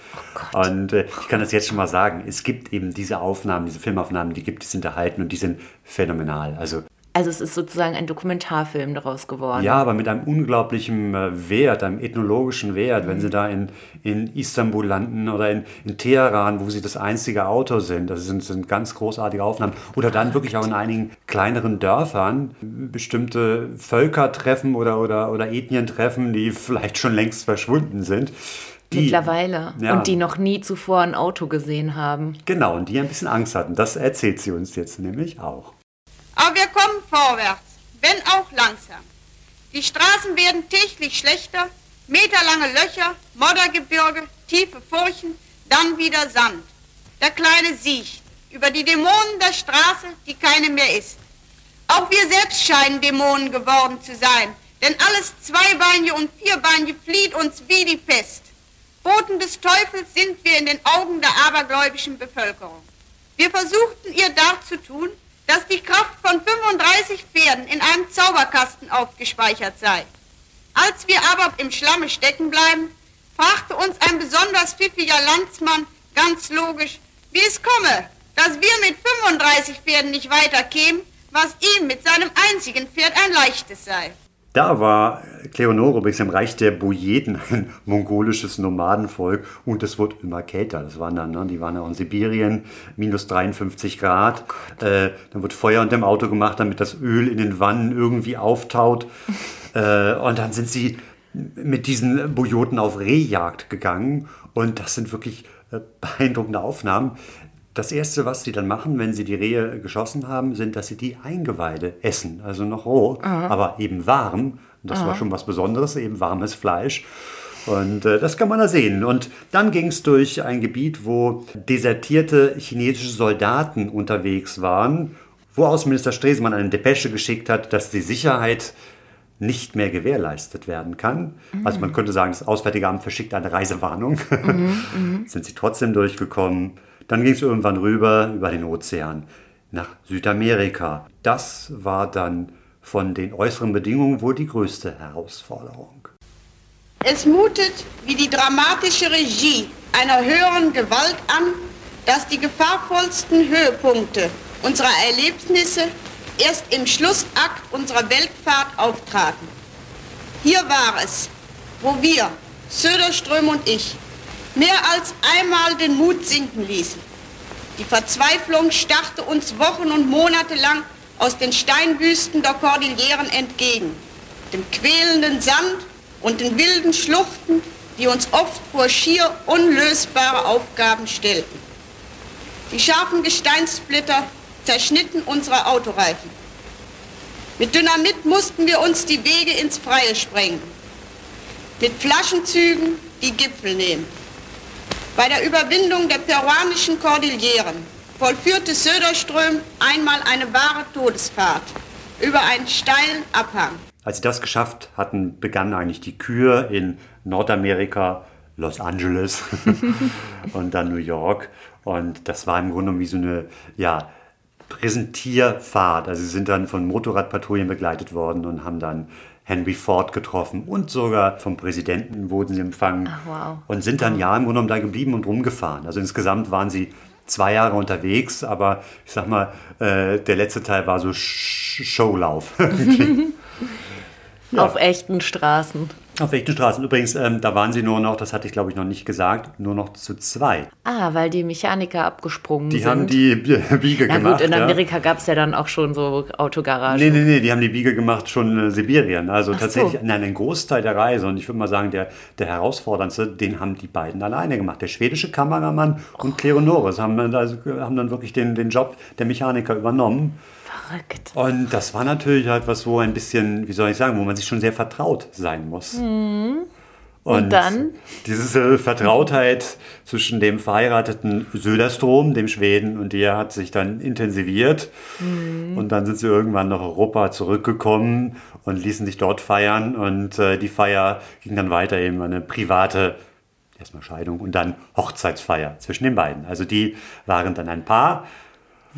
Oh und äh, ich kann das jetzt schon mal sagen, es gibt eben diese Aufnahmen, diese Filmaufnahmen, die gibt es sind erhalten und die sind phänomenal. Also also es ist sozusagen ein Dokumentarfilm daraus geworden. Ja, aber mit einem unglaublichen äh, Wert, einem ethnologischen Wert, mhm. wenn sie da in, in Istanbul landen oder in, in Teheran, wo sie das einzige Auto sind. Das sind, sind ganz großartige Aufnahmen. Oder dann wirklich auch in einigen kleineren Dörfern bestimmte Völker treffen oder, oder, oder Ethnien treffen, die vielleicht schon längst verschwunden sind. Die, Mittlerweile. Ja. Und die noch nie zuvor ein Auto gesehen haben. Genau, und die ein bisschen Angst hatten. Das erzählt sie uns jetzt nämlich auch. Aber wir kommen vorwärts, wenn auch langsam. Die Straßen werden täglich schlechter, meterlange Löcher, Moddergebirge, tiefe Furchen, dann wieder Sand. Der kleine siecht über die Dämonen der Straße, die keine mehr ist. Auch wir selbst scheinen Dämonen geworden zu sein, denn alles Zweibeinige und Vierbeinige flieht uns wie die Pest. Boten des Teufels sind wir in den Augen der abergläubischen Bevölkerung. Wir versuchten ihr darzutun, dass die Kraft von 35 Pferden in einem Zauberkasten aufgespeichert sei. Als wir aber im Schlamme stecken bleiben, fragte uns ein besonders pfiffiger Landsmann ganz logisch, wie es komme, dass wir mit 35 Pferden nicht weiterkämen, was ihm mit seinem einzigen Pferd ein leichtes sei. Da war Kleonore übrigens im Reich der Bujeden [laughs] ein mongolisches Nomadenvolk und es wurde immer kälter. Das waren dann, ne, die waren ja in Sibirien, minus 53 Grad. Oh äh, dann wird Feuer unter dem Auto gemacht, damit das Öl in den Wannen irgendwie auftaut. [laughs] äh, und dann sind sie mit diesen Bujoten auf Rehjagd gegangen und das sind wirklich äh, beeindruckende Aufnahmen. Das Erste, was sie dann machen, wenn sie die Rehe geschossen haben, sind, dass sie die Eingeweide essen. Also noch roh, Aha. aber eben warm. Und das Aha. war schon was Besonderes, eben warmes Fleisch. Und äh, das kann man da sehen. Und dann ging es durch ein Gebiet, wo desertierte chinesische Soldaten unterwegs waren, wo Außenminister Stresemann eine Depesche geschickt hat, dass die Sicherheit nicht mehr gewährleistet werden kann. Mhm. Also man könnte sagen, das Auswärtige Amt verschickt eine Reisewarnung. Mhm, mhm. [laughs] Sind sie trotzdem durchgekommen. Dann ging es irgendwann rüber über den Ozean nach Südamerika. Das war dann von den äußeren Bedingungen wohl die größte Herausforderung. Es mutet wie die dramatische Regie einer höheren Gewalt an, dass die gefahrvollsten Höhepunkte unserer Erlebnisse erst im Schlussakt unserer Weltfahrt auftraten. Hier war es, wo wir, Söderström und ich, mehr als einmal den Mut sinken ließen. Die Verzweiflung starrte uns Wochen und Monate lang aus den Steinwüsten der Kordilleren entgegen, dem quälenden Sand und den wilden Schluchten, die uns oft vor schier unlösbare Aufgaben stellten. Die scharfen Gesteinssplitter zerschnitten unsere Autoreifen. Mit Dynamit mussten wir uns die Wege ins Freie sprengen. Mit Flaschenzügen die Gipfel nehmen. Bei der Überwindung der peruanischen Kordilleren vollführte Söderström einmal eine wahre Todesfahrt über einen steilen Abhang. Als sie das geschafft hatten, begann eigentlich die Kür in Nordamerika, Los Angeles [laughs] und dann New York. Und das war im Grunde wie so eine ja, Präsentierfahrt. Also sie sind dann von Motorradpatrouillen begleitet worden und haben dann Henry Ford getroffen und sogar vom Präsidenten wurden sie empfangen Ach, wow. und sind dann ja im Grunde genommen da geblieben und rumgefahren. Also insgesamt waren sie zwei Jahre unterwegs, aber ich sag mal, äh, der letzte Teil war so Sh Showlauf. [laughs] ja. Auf echten Straßen. Auf echten Straßen. Übrigens, ähm, da waren sie nur noch, das hatte ich glaube ich noch nicht gesagt, nur noch zu zwei. Ah, weil die Mechaniker abgesprungen die sind. Die haben [laughs] die Biege Na gemacht. Gut, in Amerika ja. gab es ja dann auch schon so Autogaragen. Nee, nee, nee, die haben die Biege gemacht schon in Sibirien. Also Ach tatsächlich, so. nein, ein Großteil der Reise. Und ich würde mal sagen, der, der herausforderndste, den haben die beiden alleine gemacht. Der schwedische Kameramann oh. und Kleonores haben, also, haben dann wirklich den, den Job der Mechaniker übernommen. Verrückt. Und das war natürlich halt was, wo ein bisschen, wie soll ich sagen, wo man sich schon sehr vertraut sein muss. Mhm. Und, und, dann? Diese Vertrautheit zwischen dem verheirateten Söderstrom, dem Schweden, und ihr hat sich dann intensiviert. Mhm. Und dann sind sie irgendwann nach Europa zurückgekommen und ließen sich dort feiern. Und äh, die Feier ging dann weiter eben eine private, erstmal Scheidung und dann Hochzeitsfeier zwischen den beiden. Also die waren dann ein Paar.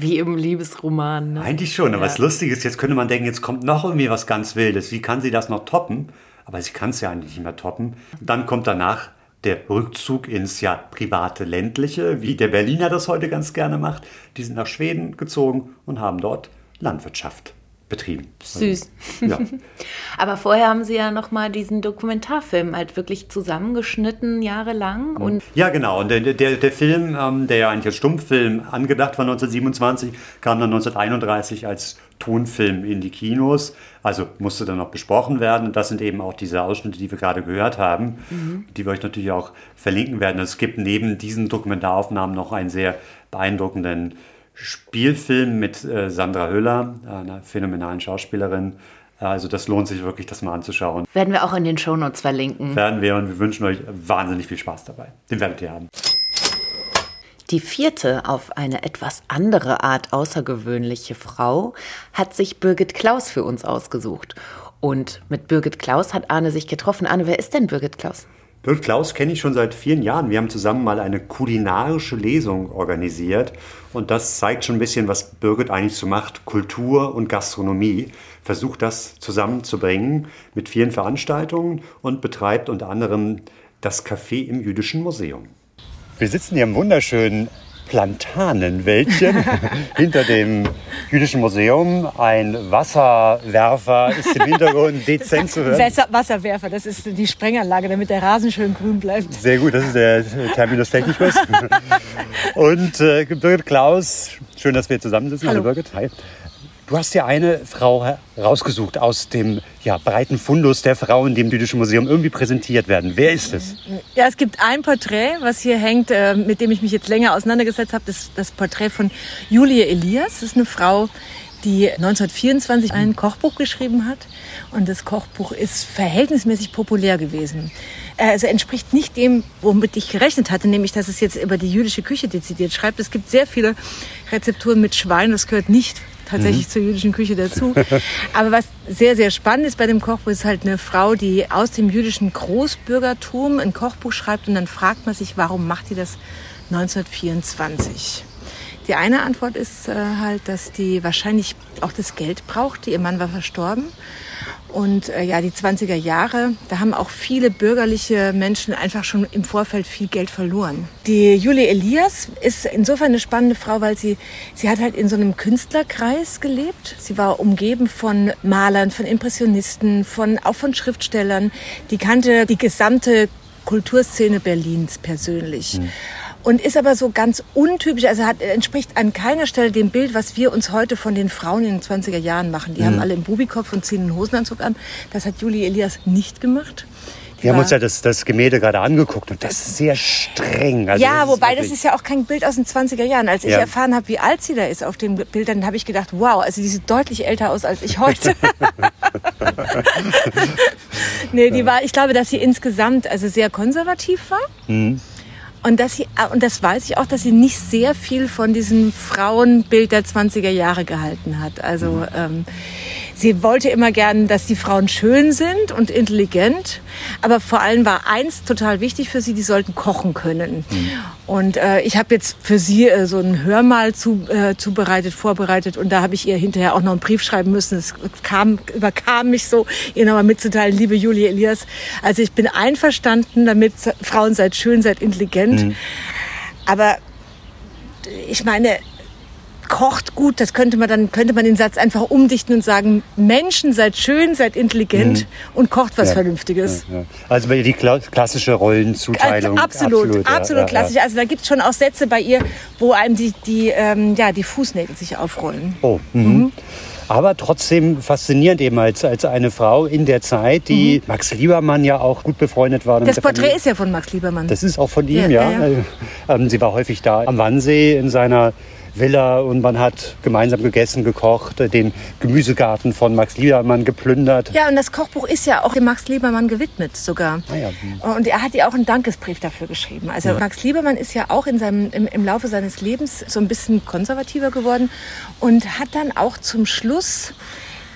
Wie im Liebesroman. Ne? Eigentlich schon, aber ja. was lustig ist, jetzt könnte man denken, jetzt kommt noch irgendwie was ganz Wildes. Wie kann sie das noch toppen? Aber sie kann es ja eigentlich nicht mehr toppen. Dann kommt danach der Rückzug ins ja private ländliche, wie der Berliner das heute ganz gerne macht. Die sind nach Schweden gezogen und haben dort Landwirtschaft betrieben. Süß. Ja. [laughs] Aber vorher haben Sie ja noch mal diesen Dokumentarfilm halt wirklich zusammengeschnitten jahrelang. Mhm. Und ja, genau. Und der, der, der Film, ähm, der ja eigentlich als Stummfilm angedacht war 1927, kam dann 1931 als Tonfilm in die Kinos. Also musste dann noch besprochen werden. Und das sind eben auch diese Ausschnitte, die wir gerade gehört haben, mhm. die wir euch natürlich auch verlinken werden. Es gibt neben diesen Dokumentaraufnahmen noch einen sehr beeindruckenden Spielfilm mit äh, Sandra Hüller, einer phänomenalen Schauspielerin. Also das lohnt sich wirklich, das mal anzuschauen. Werden wir auch in den Shownotes verlinken. Werden wir und wir wünschen euch wahnsinnig viel Spaß dabei. Den werdet ihr haben. Die vierte, auf eine etwas andere Art außergewöhnliche Frau hat sich Birgit Klaus für uns ausgesucht. Und mit Birgit Klaus hat Arne sich getroffen. Arne, wer ist denn Birgit Klaus? Birgit Klaus kenne ich schon seit vielen Jahren. Wir haben zusammen mal eine kulinarische Lesung organisiert. Und das zeigt schon ein bisschen, was Birgit eigentlich so macht. Kultur und Gastronomie. Versucht das zusammenzubringen mit vielen Veranstaltungen und betreibt unter anderem das Café im Jüdischen Museum. Wir sitzen hier im wunderschönen Plantanenwäldchen [laughs] hinter dem Jüdischen Museum. Ein Wasserwerfer ist im Hintergrund [laughs] dezent zu hören. Wasser, Wasserwerfer, das ist die Sprenganlage, damit der Rasen schön grün bleibt. Sehr gut, das ist der Terminus technicus. [laughs] Und äh, Birgit Klaus, schön, dass wir zusammensitzen. Hallo. Hallo Birgit, hi. Du hast dir eine Frau herausgesucht aus dem ja, breiten Fundus der Frauen, die im Jüdischen Museum irgendwie präsentiert werden. Wer ist es? Ja, es gibt ein Porträt, was hier hängt, äh, mit dem ich mich jetzt länger auseinandergesetzt habe. Das, das Porträt von Julie Elias. Das ist eine Frau, die 1924 ein Kochbuch geschrieben hat. Und das Kochbuch ist verhältnismäßig populär gewesen. Also entspricht nicht dem, womit ich gerechnet hatte, nämlich dass es jetzt über die jüdische Küche dezidiert schreibt. Es gibt sehr viele Rezepturen mit Schwein, das gehört nicht tatsächlich zur jüdischen Küche dazu. Aber was sehr, sehr spannend ist bei dem Kochbuch, ist halt eine Frau, die aus dem jüdischen Großbürgertum ein Kochbuch schreibt und dann fragt man sich, warum macht die das 1924? Die eine Antwort ist äh, halt, dass die wahrscheinlich auch das Geld brauchte. Ihr Mann war verstorben. Und äh, ja, die 20er Jahre, da haben auch viele bürgerliche Menschen einfach schon im Vorfeld viel Geld verloren. Die Julie Elias ist insofern eine spannende Frau, weil sie, sie hat halt in so einem Künstlerkreis gelebt. Sie war umgeben von Malern, von Impressionisten, von, auch von Schriftstellern. Die kannte die gesamte Kulturszene Berlins persönlich. Und ist aber so ganz untypisch, also hat, entspricht an keiner Stelle dem Bild, was wir uns heute von den Frauen in den 20er Jahren machen. Die haben alle einen Bubikopf und ziehen einen Hosenanzug an. Das hat Julie Elias nicht gemacht. Die Wir haben uns ja das, das Gemälde gerade angeguckt und das ist sehr streng. Also ja, wobei das ist ja auch kein Bild aus den 20er Jahren. Als ich Ja. erfahren habe, wie alt sie da ist auf dem Bild, dann habe ich gedacht, wow, also die sieht deutlich älter aus als ich heute. [laughs] [laughs] nee, die war, ich glaube, dass sie insgesamt also sehr konservativ war. Mhm. Und dass sie, und das weiß ich auch, dass sie nicht sehr viel von diesem Frauenbild der 20er Jahre gehalten hat. Also Mhm. ähm, sie wollte immer gern, dass die Frauen schön sind und intelligent. Aber vor allem war eins total wichtig für sie, die sollten kochen können. Mhm. Und äh, ich habe jetzt für sie äh, so ein Hörmal zu, äh, zubereitet, vorbereitet. Und da habe ich ihr hinterher auch noch einen Brief schreiben müssen. Es kam, überkam mich so, ihr nochmal mitzuteilen, liebe Julie Elias. Also ich bin einverstanden damit, Frauen seid schön, seid intelligent. Aber ich meine, kocht gut, das könnte man dann, könnte man den Satz einfach umdichten und sagen, Menschen seid schön, seid intelligent und kocht was Ja. Vernünftiges. Ja. Also die kla klassische Rollenzuteilung. Also absolut, absolut, ja, klassisch. Ja. Also da gibt es schon auch Sätze bei ihr, wo einem die, die, ähm, ja, die Fußnägel sich aufrollen. Oh, mhm. Aber trotzdem faszinierend eben als, als eine Frau in der Zeit, die Max Liebermann ja auch gut befreundet war. Mhm. Das Porträt Familie. ist ja von Max Liebermann. Das ist auch von ihm, Ja, ja. ja, [laughs] Ähm, sie war häufig da am Wannsee in seiner Villa und man hat gemeinsam gegessen, gekocht, den Gemüsegarten von Max Liebermann geplündert. Ja, und das Kochbuch ist ja auch dem Max Liebermann gewidmet sogar. Ah ja. Und er hat ihr auch einen Dankesbrief dafür geschrieben. Also Max Liebermann ist ja auch in seinem, im, im Laufe seines Lebens so ein bisschen konservativer geworden und hat dann auch zum Schluss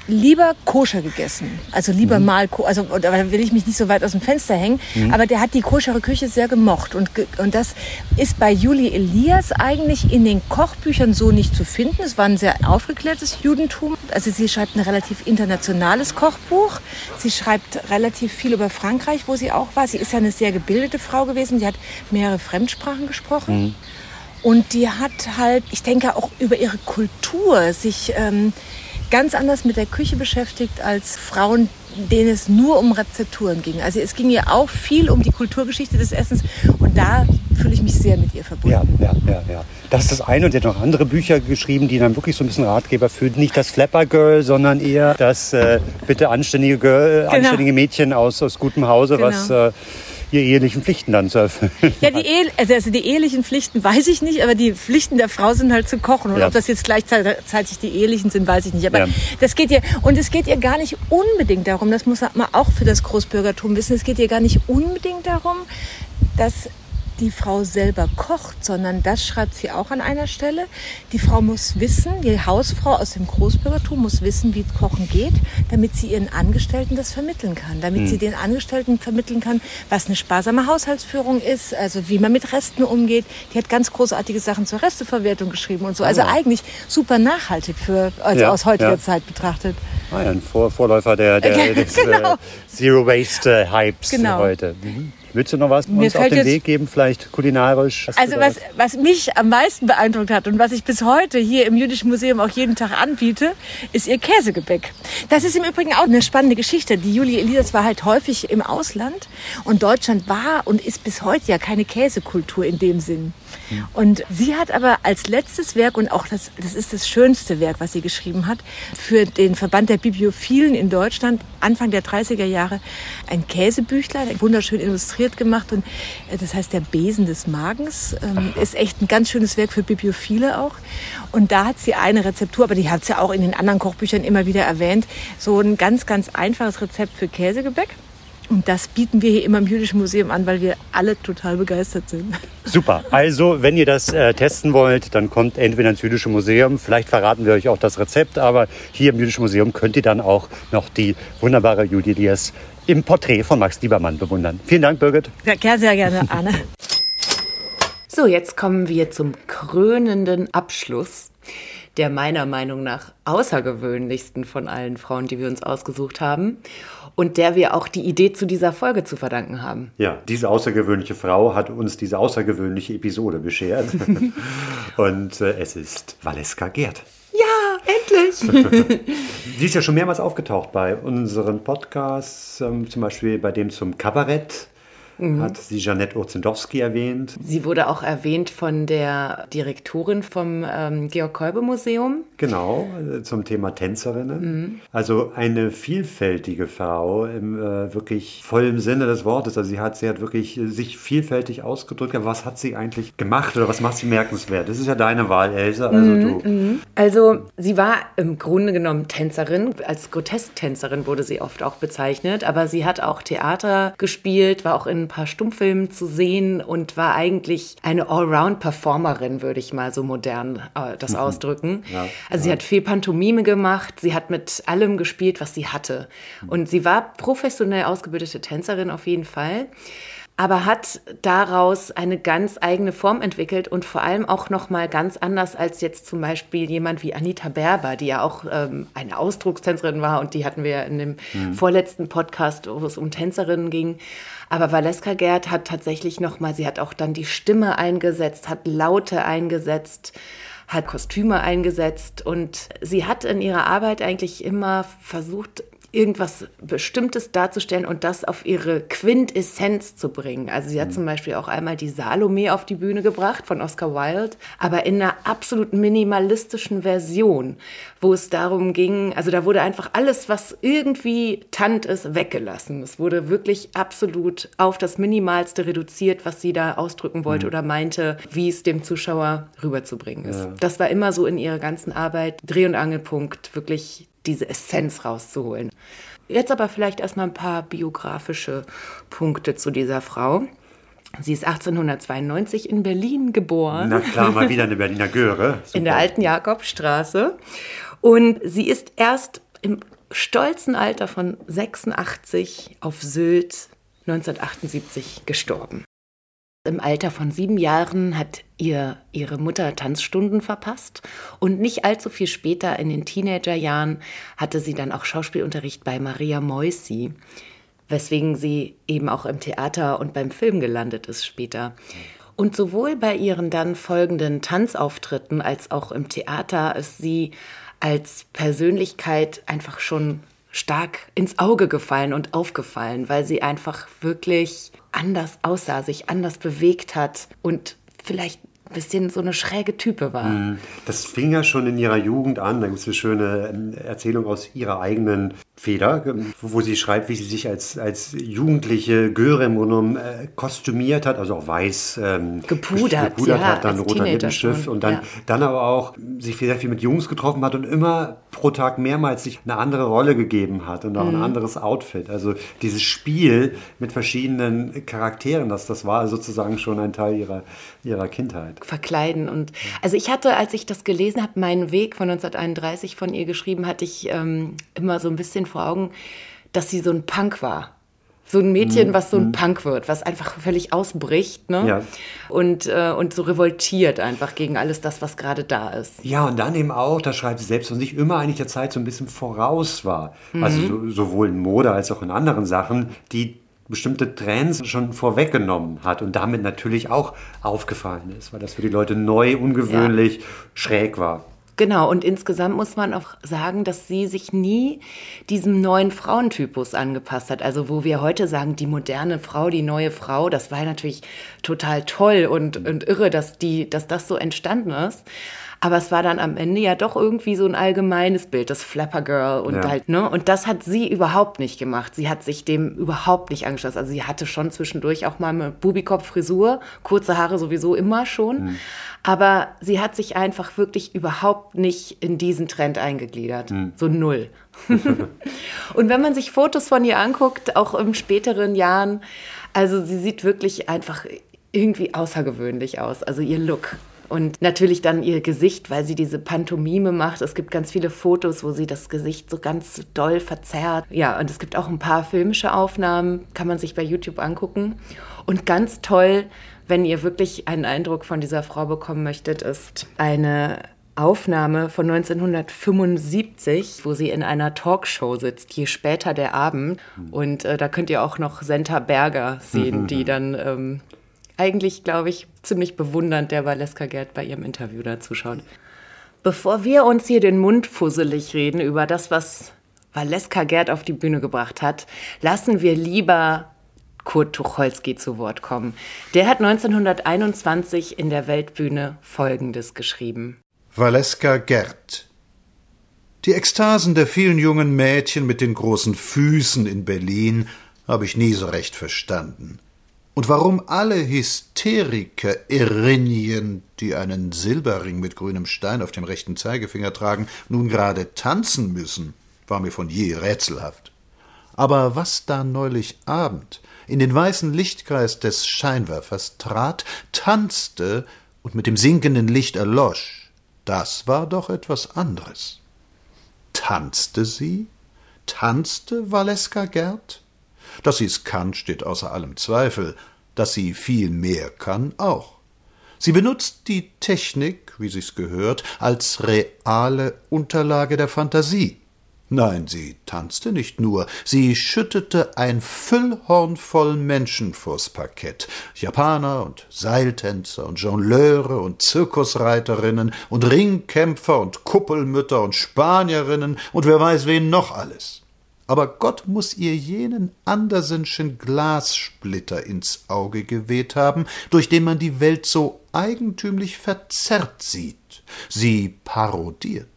lieber koscher gegessen. Also lieber mal, ko- also da will ich mich nicht so weit aus dem Fenster hängen, aber der hat die koschere Küche sehr gemocht. Und, und das ist bei Julie Elias eigentlich in den Kochbüchern so nicht zu finden. Es war ein sehr aufgeklärtes Judentum. Also sie schreibt ein relativ internationales Kochbuch. Sie schreibt relativ viel über Frankreich, wo sie auch war. Sie ist ja eine sehr gebildete Frau gewesen. Sie hat mehrere Fremdsprachen gesprochen. Und die hat halt, ich denke auch über ihre Kultur sich ähm, ganz anders mit der Küche beschäftigt als Frauen, denen es nur um Rezepturen ging. Also es ging ihr auch viel um die Kulturgeschichte des Essens und da fühle ich mich sehr mit ihr verbunden. Ja, ja, ja, ja. Das ist das eine und sie hat noch andere Bücher geschrieben, die dann wirklich so ein bisschen Ratgeber für nicht das Flapper Girl, sondern eher das äh, bitte anständige Girl, anständige Mädchen aus, aus gutem Hause, was Genau. äh, ihre ehelichen Pflichten dann zu erfüllen. [laughs] Ja, die, Ehe, also also die ehelichen Pflichten weiß ich nicht, aber die Pflichten der Frau sind halt zu kochen. Und Ja. ob das jetzt gleichzeitig die ehelichen sind, weiß ich nicht. Aber Ja. das geht ihr, und es geht ihr gar nicht unbedingt darum, das muss man auch für das Großbürgertum wissen, es geht ihr gar nicht unbedingt darum, dass die Frau selber kocht, sondern das schreibt sie auch an einer Stelle. Die Frau muss wissen, die Hausfrau aus dem Großbürgertum muss wissen, wie Kochen geht, damit sie ihren Angestellten das vermitteln kann. Damit sie den Angestellten vermitteln kann, was eine sparsame Haushaltsführung ist, also wie man mit Resten umgeht. Die hat ganz großartige Sachen zur Resteverwertung geschrieben und so. Also eigentlich super nachhaltig für, also Ja, aus heutiger ja. Zeit betrachtet. Ah, ja, ein Vor Vorläufer der, der, [laughs] des Genau. äh, Zero Waste äh, Hypes Genau. heute. Mhm. Willst du noch was Mir uns auf den Weg geben, vielleicht kulinarisch? Also was, was mich am meisten beeindruckt hat und was ich bis heute hier im Jüdischen Museum auch jeden Tag anbiete, ist ihr Käsegebäck. Das ist im Übrigen auch eine spannende Geschichte. Die Julie Elisas war halt häufig im Ausland und Deutschland war und ist bis heute ja keine Käsekultur in dem Sinn. Und sie hat aber als letztes Werk und auch das, das ist das schönste Werk, was sie geschrieben hat, für den Verband der Bibliophilen in Deutschland Anfang der 30er Jahre ein Käsebüchlein, wunderschön illustriert gemacht und äh, das heißt der Besen des Magens. Ähm, ist echt ein ganz schönes Werk für Bibliophile auch. Und da hat sie eine Rezeptur, aber die hat sie auch in den anderen Kochbüchern immer wieder erwähnt, so ein ganz, ganz einfaches Rezept für Käsegebäck. Und das bieten wir hier immer im Jüdischen Museum an, weil wir alle total begeistert sind. Super. Also, wenn ihr das äh, testen wollt, dann kommt entweder ins Jüdische Museum. Vielleicht verraten wir euch auch das Rezept, aber hier im Jüdischen Museum könnt ihr dann auch noch die wunderbare Judy im Porträt von Max Liebermann bewundern. Vielen Dank, Birgit. Ja, sehr, sehr gerne, Anne. So, jetzt kommen wir zum krönenden Abschluss der meiner Meinung nach außergewöhnlichsten von allen Frauen, die wir uns ausgesucht haben und der wir auch die Idee zu dieser Folge zu verdanken haben. Ja, diese außergewöhnliche Frau hat uns diese außergewöhnliche Episode beschert. [laughs] Und äh, es ist Valeska Gerd. Ja, endlich! Sie ist ja schon mehrmals aufgetaucht bei unseren Podcasts, ähm, zum Beispiel bei dem zum Kabarett. Hat sie Janette Urzendowski erwähnt. Sie wurde auch erwähnt von der Direktorin vom ähm, Georg-Kolbe-Museum. Genau, äh, zum Thema Tänzerinnen. Also eine vielfältige Frau im äh, wirklich vollen Sinne des Wortes. Also sie hat, sie hat wirklich äh, sich vielfältig ausgedrückt. Aber was hat sie eigentlich gemacht oder was macht sie merkenswert? Das ist ja deine Wahl, Else. Also du. Also sie war im Grunde genommen Tänzerin. Als Grotesk-Tänzerin wurde sie oft auch bezeichnet. Aber sie hat auch Theater gespielt, war auch in ein paar Stummfilmen zu sehen und war eigentlich eine Allround-Performerin, würde ich mal so modern äh, das ausdrücken. Ja, also sie hat viel Pantomime gemacht, sie hat mit allem gespielt, was sie hatte. Und sie war professionell ausgebildete Tänzerin auf jeden Fall aber hat daraus eine ganz eigene Form entwickelt und vor allem auch noch mal ganz anders als jetzt zum Beispiel jemand wie Anita Berber, die ja auch ähm, eine Ausdruckstänzerin war und die hatten wir ja in dem vorletzten Podcast, wo es um Tänzerinnen ging. Aber Valeska Gerd hat tatsächlich noch mal, sie hat auch dann die Stimme eingesetzt, hat Laute eingesetzt, hat Kostüme eingesetzt. Und sie hat in ihrer Arbeit eigentlich immer versucht, irgendwas Bestimmtes darzustellen und das auf ihre Quintessenz zu bringen. Also sie hat zum Beispiel auch einmal die Salome auf die Bühne gebracht von Oscar Wilde, aber in einer absolut minimalistischen Version, wo es darum ging, also da wurde einfach alles, was irgendwie tant ist, weggelassen. Es wurde wirklich absolut auf das Minimalste reduziert, was sie da ausdrücken wollte oder meinte, wie es dem Zuschauer rüberzubringen ist. Das war immer so in ihrer ganzen Arbeit Dreh- und Angelpunkt, wirklich diese Essenz rauszuholen. Jetzt aber vielleicht erstmal ein paar biografische Punkte zu dieser Frau. Sie ist 1892 in Berlin geboren, Na klar, mal wieder eine Berliner Göre. [laughs] in der Super. alten Jakobstraße. Und sie ist erst im stolzen Alter von 86 auf Sylt 1978 gestorben. Im Alter von sieben Jahren hat ihr ihre Mutter Tanzstunden verpasst und nicht allzu viel später in den Teenagerjahren hatte sie dann auch Schauspielunterricht bei Maria Moisi, weswegen sie eben auch im Theater und beim Film gelandet ist später. Und sowohl bei ihren dann folgenden Tanzauftritten als auch im Theater ist sie als Persönlichkeit einfach schon stark ins Auge gefallen und aufgefallen, weil sie einfach wirklich anders aussah, sich anders bewegt hat und vielleicht ein bisschen so eine schräge Type war. Das fing ja schon in ihrer Jugend an. Da gibt es eine schöne ähm, Erzählung aus ihrer eigenen Feder, ähm, wo sie schreibt, wie sie sich als, als jugendliche Göre im Grunde genommen äh, kostümiert hat, also auch weiß ähm, Gepudert, gepudert ja, hat, dann roter Lippenstift und dann, ja. dann aber auch sich sehr viel mit Jungs getroffen hat und immer pro Tag mehrmals sich eine andere Rolle gegeben hat und auch Mhm. ein anderes Outfit. Also dieses Spiel mit verschiedenen Charakteren, das, das war sozusagen schon ein Teil ihrer, ihrer Kindheit. verkleiden. Und also ich hatte, als ich das gelesen habe, meinen Weg von 1931 von ihr geschrieben, hatte ich ähm, immer so ein bisschen vor Augen, dass sie so ein Punk war. So ein Mädchen, was so ein Punk wird, was einfach völlig ausbricht ne? Ja. und, äh, und so revoltiert einfach gegen alles das, was gerade da ist. Ja, und dann eben auch, da schreibt sie selbst von sich, immer eigentlich der Zeit so ein bisschen voraus war. Also so, sowohl in Mode als auch in anderen Sachen, die bestimmte Trends schon vorweggenommen hat und damit natürlich auch aufgefallen ist, weil das für die Leute neu, ungewöhnlich, ja. schräg war. Genau, und insgesamt muss man auch sagen, dass sie sich nie diesem neuen Frauentypus angepasst hat. Also wo wir heute sagen, die moderne Frau, die neue Frau, das war natürlich total toll und, und irre, dass, die, dass das so entstanden ist. Aber es war dann am Ende ja doch irgendwie so ein allgemeines Bild, das Flapper Girl und ja. halt, ne? Und das hat sie überhaupt nicht gemacht. Sie hat sich dem überhaupt nicht angeschlossen. Also sie hatte schon zwischendurch auch mal eine Bubikopf-Frisur, kurze Haare sowieso immer schon. Mhm. Aber sie hat sich einfach wirklich überhaupt nicht in diesen Trend eingegliedert. Mhm. So null. [laughs] und wenn man sich Fotos von ihr anguckt, auch in späteren Jahren, also sie sieht wirklich einfach irgendwie außergewöhnlich aus. Also ihr Look. Und natürlich dann ihr Gesicht, weil sie diese Pantomime macht. Es gibt ganz viele Fotos, wo sie das Gesicht so ganz doll verzerrt. Ja, und es gibt auch ein paar filmische Aufnahmen, kann man sich bei YouTube angucken. Und ganz toll, wenn ihr wirklich einen Eindruck von dieser Frau bekommen möchtet, ist eine Aufnahme von 1975, wo sie in einer Talkshow sitzt, je später der Abend. Und äh, da könnt ihr auch noch Senta Berger sehen, die [laughs] dann ähm, eigentlich, glaube ich, ziemlich bewundernd der Valeska Gerd bei ihrem Interview dazu schaut. Bevor wir uns hier den Mund fusselig reden über das, was Valeska Gerd auf die Bühne gebracht hat, lassen wir lieber Kurt Tucholsky zu Wort kommen. Der hat 1921 in der Weltbühne Folgendes geschrieben. Valeska Gerd. Die Ekstasen der vielen jungen Mädchen mit den großen Füßen in Berlin habe ich nie so recht verstanden. Und warum alle Hysteriker Erinien, die einen Silberring mit grünem Stein auf dem rechten Zeigefinger tragen, nun gerade tanzen müssen, war mir von je rätselhaft. Aber was da neulich Abend in den weißen Lichtkreis des Scheinwerfers trat, tanzte und mit dem sinkenden Licht erlosch, das war doch etwas anderes. Tanzte sie? Tanzte Valeska Gerd? Dass sie es kann, steht außer allem Zweifel, dass sie viel mehr kann auch. Sie benutzt die Technik, wie sich's gehört, als reale Unterlage der Fantasie. Nein, sie tanzte nicht nur, sie schüttete ein Füllhorn voll Menschen vors Parkett. Japaner und Seiltänzer und Jongleure und Zirkusreiterinnen und Ringkämpfer und Kuppelmütter und Spanierinnen und wer weiß wen noch alles aber Gott muss ihr jenen Andersenschen Glassplitter ins Auge geweht haben, durch den man die Welt so eigentümlich verzerrt sieht, sie parodiert.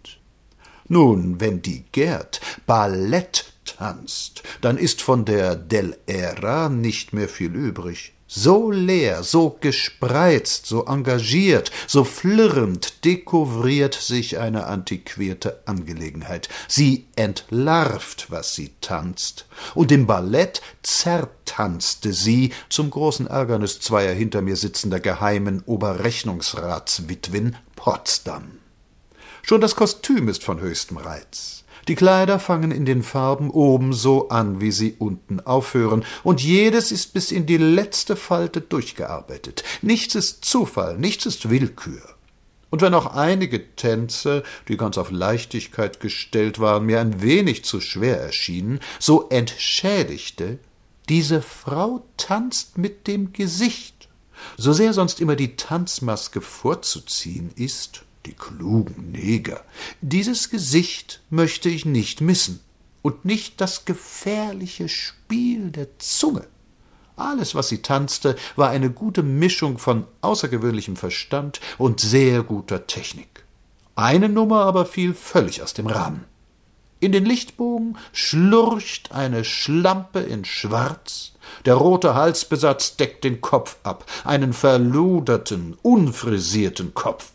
Nun, wenn die Gerd Ballett tanzt, dann ist von der Del Era nicht mehr viel übrig. So leer, so gespreizt, so engagiert, so flirrend dekouvriert sich eine antiquierte Angelegenheit. Sie entlarvt, was sie tanzt. Und im Ballett zertanzte sie, zum großen Ärgernis zweier hinter mir sitzender geheimen Oberrechnungsratswitwen, Potsdam. Schon das Kostüm ist von höchstem Reiz. Die Kleider fangen in den Farben oben so an, wie sie unten aufhören, und jedes ist bis in die letzte Falte durchgearbeitet. Nichts ist Zufall, nichts ist Willkür. Und wenn auch einige Tänze, die ganz auf Leichtigkeit gestellt waren, mir ein wenig zu schwer erschienen, so entschädigte, diese Frau tanzt mit dem Gesicht. So sehr sonst immer die Tanzmaske vorzuziehen ist, die klugen Neger. Dieses Gesicht möchte ich nicht missen und nicht das gefährliche Spiel der Zunge. Alles, was sie tanzte, war eine gute Mischung von außergewöhnlichem Verstand und sehr guter Technik. Eine Nummer aber fiel völlig aus dem Rahmen. In den Lichtbogen schlurcht eine Schlampe in Schwarz, der rote Halsbesatz deckt den Kopf ab, einen verluderten, unfrisierten Kopf.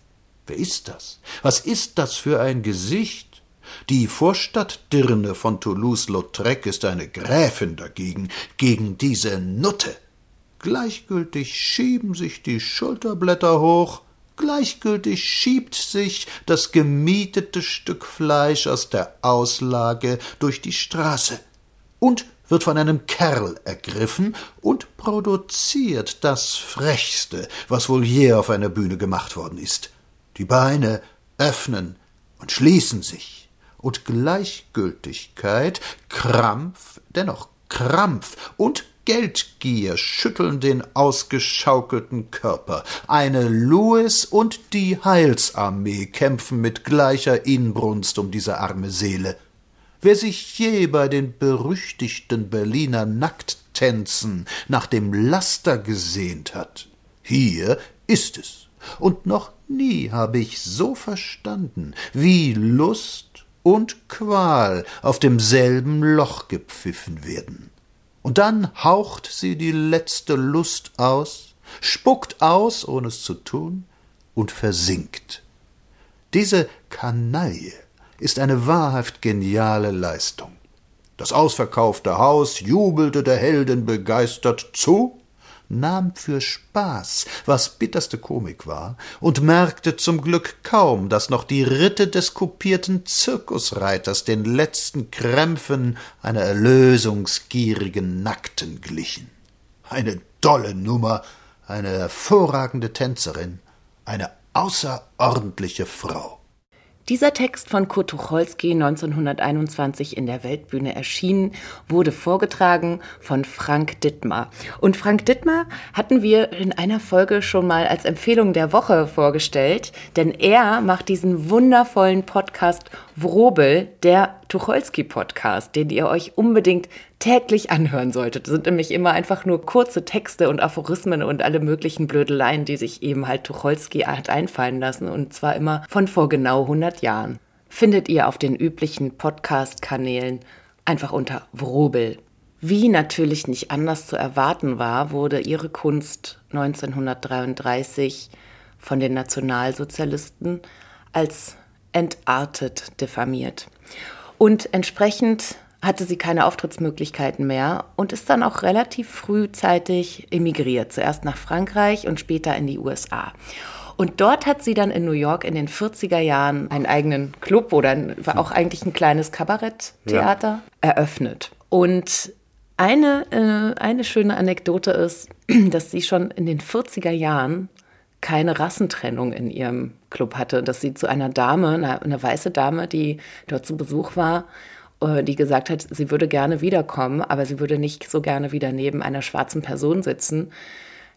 Wer ist das? Was ist das für ein Gesicht? Die Vorstadtdirne von Toulouse-Lautrec ist eine Gräfin dagegen, gegen diese Nutte. Gleichgültig schieben sich die Schulterblätter hoch, gleichgültig schiebt sich das gemietete Stück Fleisch aus der Auslage durch die Straße und wird von einem Kerl ergriffen und produziert das Frechste, was wohl je auf einer Bühne gemacht worden ist. Die Beine öffnen und schließen sich. Und Gleichgültigkeit, Krampf, dennoch Krampf und Geldgier schütteln den ausgeschaukelten Körper. Eine Louis und die Heilsarmee kämpfen mit gleicher Inbrunst um diese arme Seele. Wer sich je bei den berüchtigten Berliner Nackttänzen nach dem Laster gesehnt hat, hier ist es. Und noch nie habe ich so verstanden, wie Lust und Qual auf demselben Loch gepfiffen werden. Und dann haucht sie die letzte Lust aus, spuckt aus, ohne es zu tun, und versinkt. Diese Kanaille ist eine wahrhaft geniale Leistung. Das ausverkaufte Haus jubelte der Heldin begeistert zu, nahm für Spaß, was bitterste Komik war, und merkte zum Glück kaum, dass noch die Ritte des kopierten Zirkusreiters den letzten Krämpfen einer erlösungsgierigen Nackten glichen. Eine dolle Nummer, eine hervorragende Tänzerin, eine außerordentliche Frau. Dieser Text von Kurt Tucholsky 1921 in der Weltbühne erschienen, wurde vorgetragen von Frank Dittmar. Und Frank Dittmar hatten wir in einer Folge schon mal als Empfehlung der Woche vorgestellt, denn er macht diesen wundervollen Podcast Wrobel, der Tucholsky-Podcast, den ihr euch unbedingt täglich anhören solltet. Das sind nämlich immer einfach nur kurze Texte und Aphorismen und alle möglichen Blödeleien, die sich eben halt Tucholsky hat einfallen lassen und zwar immer von vor genau 100 Jahren. Findet ihr auf den üblichen Podcast-Kanälen einfach unter Wrobel. Wie natürlich nicht anders zu erwarten war, wurde ihre Kunst 1933 von den Nationalsozialisten als entartet diffamiert. Und entsprechend hatte sie keine Auftrittsmöglichkeiten mehr und ist dann auch relativ frühzeitig emigriert, zuerst nach Frankreich und später in die USA. Und dort hat sie dann in New York in den 40er Jahren einen eigenen Club oder war auch eigentlich ein kleines Kabaretttheater ja. eröffnet. Und eine, äh, eine schöne Anekdote ist, [clears throat] dass sie schon in den 40er Jahren keine Rassentrennung in ihrem Club hatte, dass sie zu einer Dame, eine, eine weiße Dame, die dort zu Besuch war, äh, die gesagt hat, sie würde gerne wiederkommen, aber sie würde nicht so gerne wieder neben einer schwarzen Person sitzen,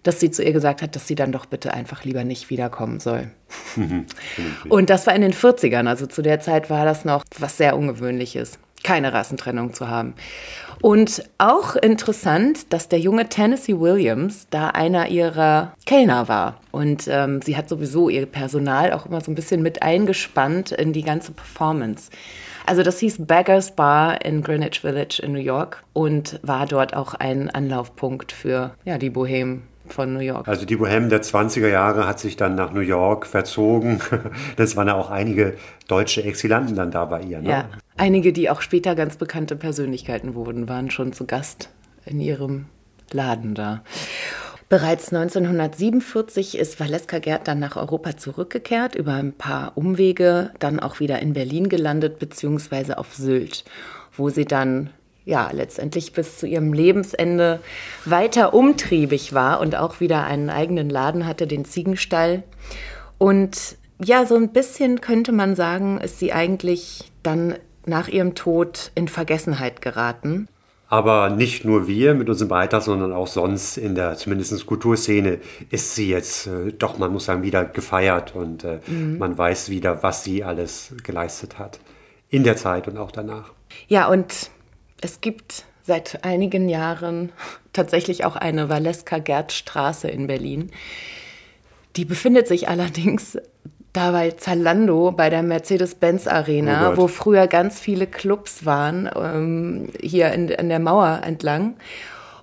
dass sie zu ihr gesagt hat, dass sie dann doch bitte einfach lieber nicht wiederkommen soll. [laughs] Und das war in den 40ern, also zu der Zeit war das noch was sehr Ungewöhnliches, keine Rassentrennung zu haben. Und auch interessant, dass der junge Tennessee Williams da einer ihrer Kellner war. Und ähm, sie hat sowieso ihr Personal auch immer so ein bisschen mit eingespannt in die ganze Performance. Also das hieß Beggars Bar in Greenwich Village in New York und war dort auch ein Anlaufpunkt für ja, die Bohemen von New York. Also die Bohème der 20er Jahre hat sich dann nach New York verzogen. [laughs] Das waren ja auch einige deutsche Exilanten dann da bei ihr. Ne? Ja, einige, die auch später ganz bekannte Persönlichkeiten wurden, waren schon zu Gast in ihrem Laden da. Bereits 1947 ist Valeska Gerd dann nach Europa zurückgekehrt, über ein paar Umwege, dann auch wieder in Berlin gelandet, beziehungsweise auf Sylt, wo sie dann ja letztendlich bis zu ihrem Lebensende weiter umtriebig war und auch wieder einen eigenen Laden hatte, den Ziegenstall. Und ja, so ein bisschen könnte man sagen, ist sie eigentlich dann nach ihrem Tod in Vergessenheit geraten. Aber nicht nur wir mit unserem Beitrag, sondern auch sonst in der zumindest Kulturszene ist sie jetzt äh, doch, man muss sagen, wieder gefeiert und äh, mhm. man weiß wieder, was sie alles geleistet hat. In der Zeit und auch danach. Ja, und es gibt seit einigen Jahren tatsächlich auch eine Valeska-Gerd-Straße in Berlin. Die befindet sich allerdings da bei Zalando bei der Mercedes-Benz Arena, oh wo früher ganz viele Clubs waren, ähm, hier in, in der Mauer entlang.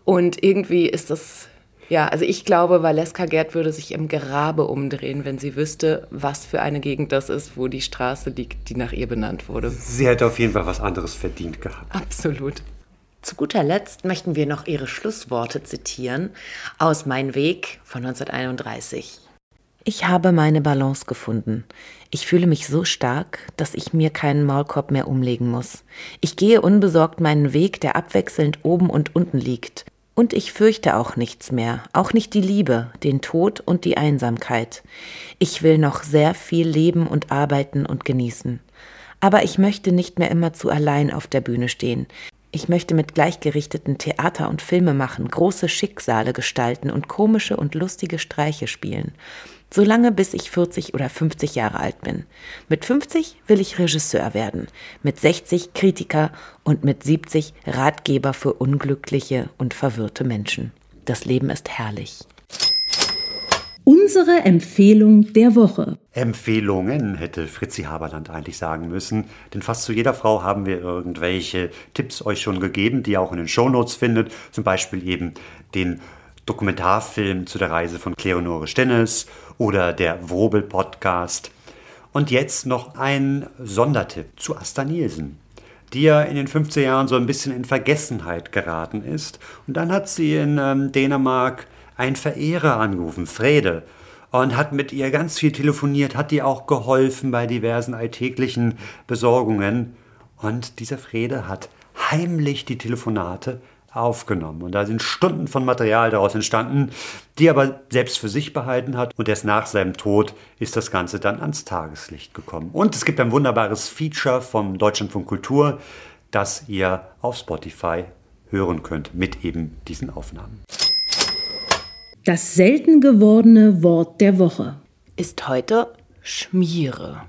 Und irgendwie ist das, ja, also ich glaube, Valeska Gerd würde sich im Grabe umdrehen, wenn sie wüsste, was für eine Gegend das ist, wo die Straße liegt, die nach ihr benannt wurde. Sie hätte auf jeden Fall was anderes verdient gehabt. Absolut. Zu guter Letzt möchten wir noch ihre Schlussworte zitieren aus Mein Weg von 1931. Ich habe meine Balance gefunden. Ich fühle mich so stark, dass ich mir keinen Maulkorb mehr umlegen muss. Ich gehe unbesorgt meinen Weg, der abwechselnd oben und unten liegt. Und ich fürchte auch nichts mehr, auch nicht die Liebe, den Tod und die Einsamkeit. Ich will noch sehr viel leben und arbeiten und genießen. Aber ich möchte nicht mehr immer zu allein auf der Bühne stehen. Ich möchte mit gleichgerichteten Theater und Filme machen, große Schicksale gestalten und komische und lustige Streiche spielen. Solange bis ich 40 oder 50 Jahre alt bin. Mit 50 will ich Regisseur werden, mit 60 Kritiker und mit 70 Ratgeber für unglückliche und verwirrte Menschen. Das Leben ist herrlich. Unsere Empfehlung der Woche. Empfehlungen hätte Fritzi Haberland eigentlich sagen müssen, denn fast zu jeder Frau haben wir irgendwelche Tipps euch schon gegeben, die ihr auch in den Shownotes findet, zum Beispiel eben den Dokumentarfilm zu der Reise von Cleonore Stennes oder der Wobel-Podcast. Und jetzt noch ein Sondertipp zu Asta Nielsen, die ja in den 50er Jahren so ein bisschen in Vergessenheit geraten ist. Und dann hat sie in ähm, Dänemark einen Verehrer angerufen, Frede, und hat mit ihr ganz viel telefoniert, hat ihr auch geholfen bei diversen alltäglichen Besorgungen. Und dieser Frede hat heimlich die Telefonate aufgenommen. Und da sind Stunden von Material daraus entstanden, die er aber selbst für sich behalten hat. Und erst nach seinem Tod ist das Ganze dann ans Tageslicht gekommen. Und es gibt ein wunderbares Feature vom Deutschlandfunk Kultur, das ihr auf Spotify hören könnt mit eben diesen Aufnahmen. Das selten gewordene Wort der Woche ist heute Schmiere.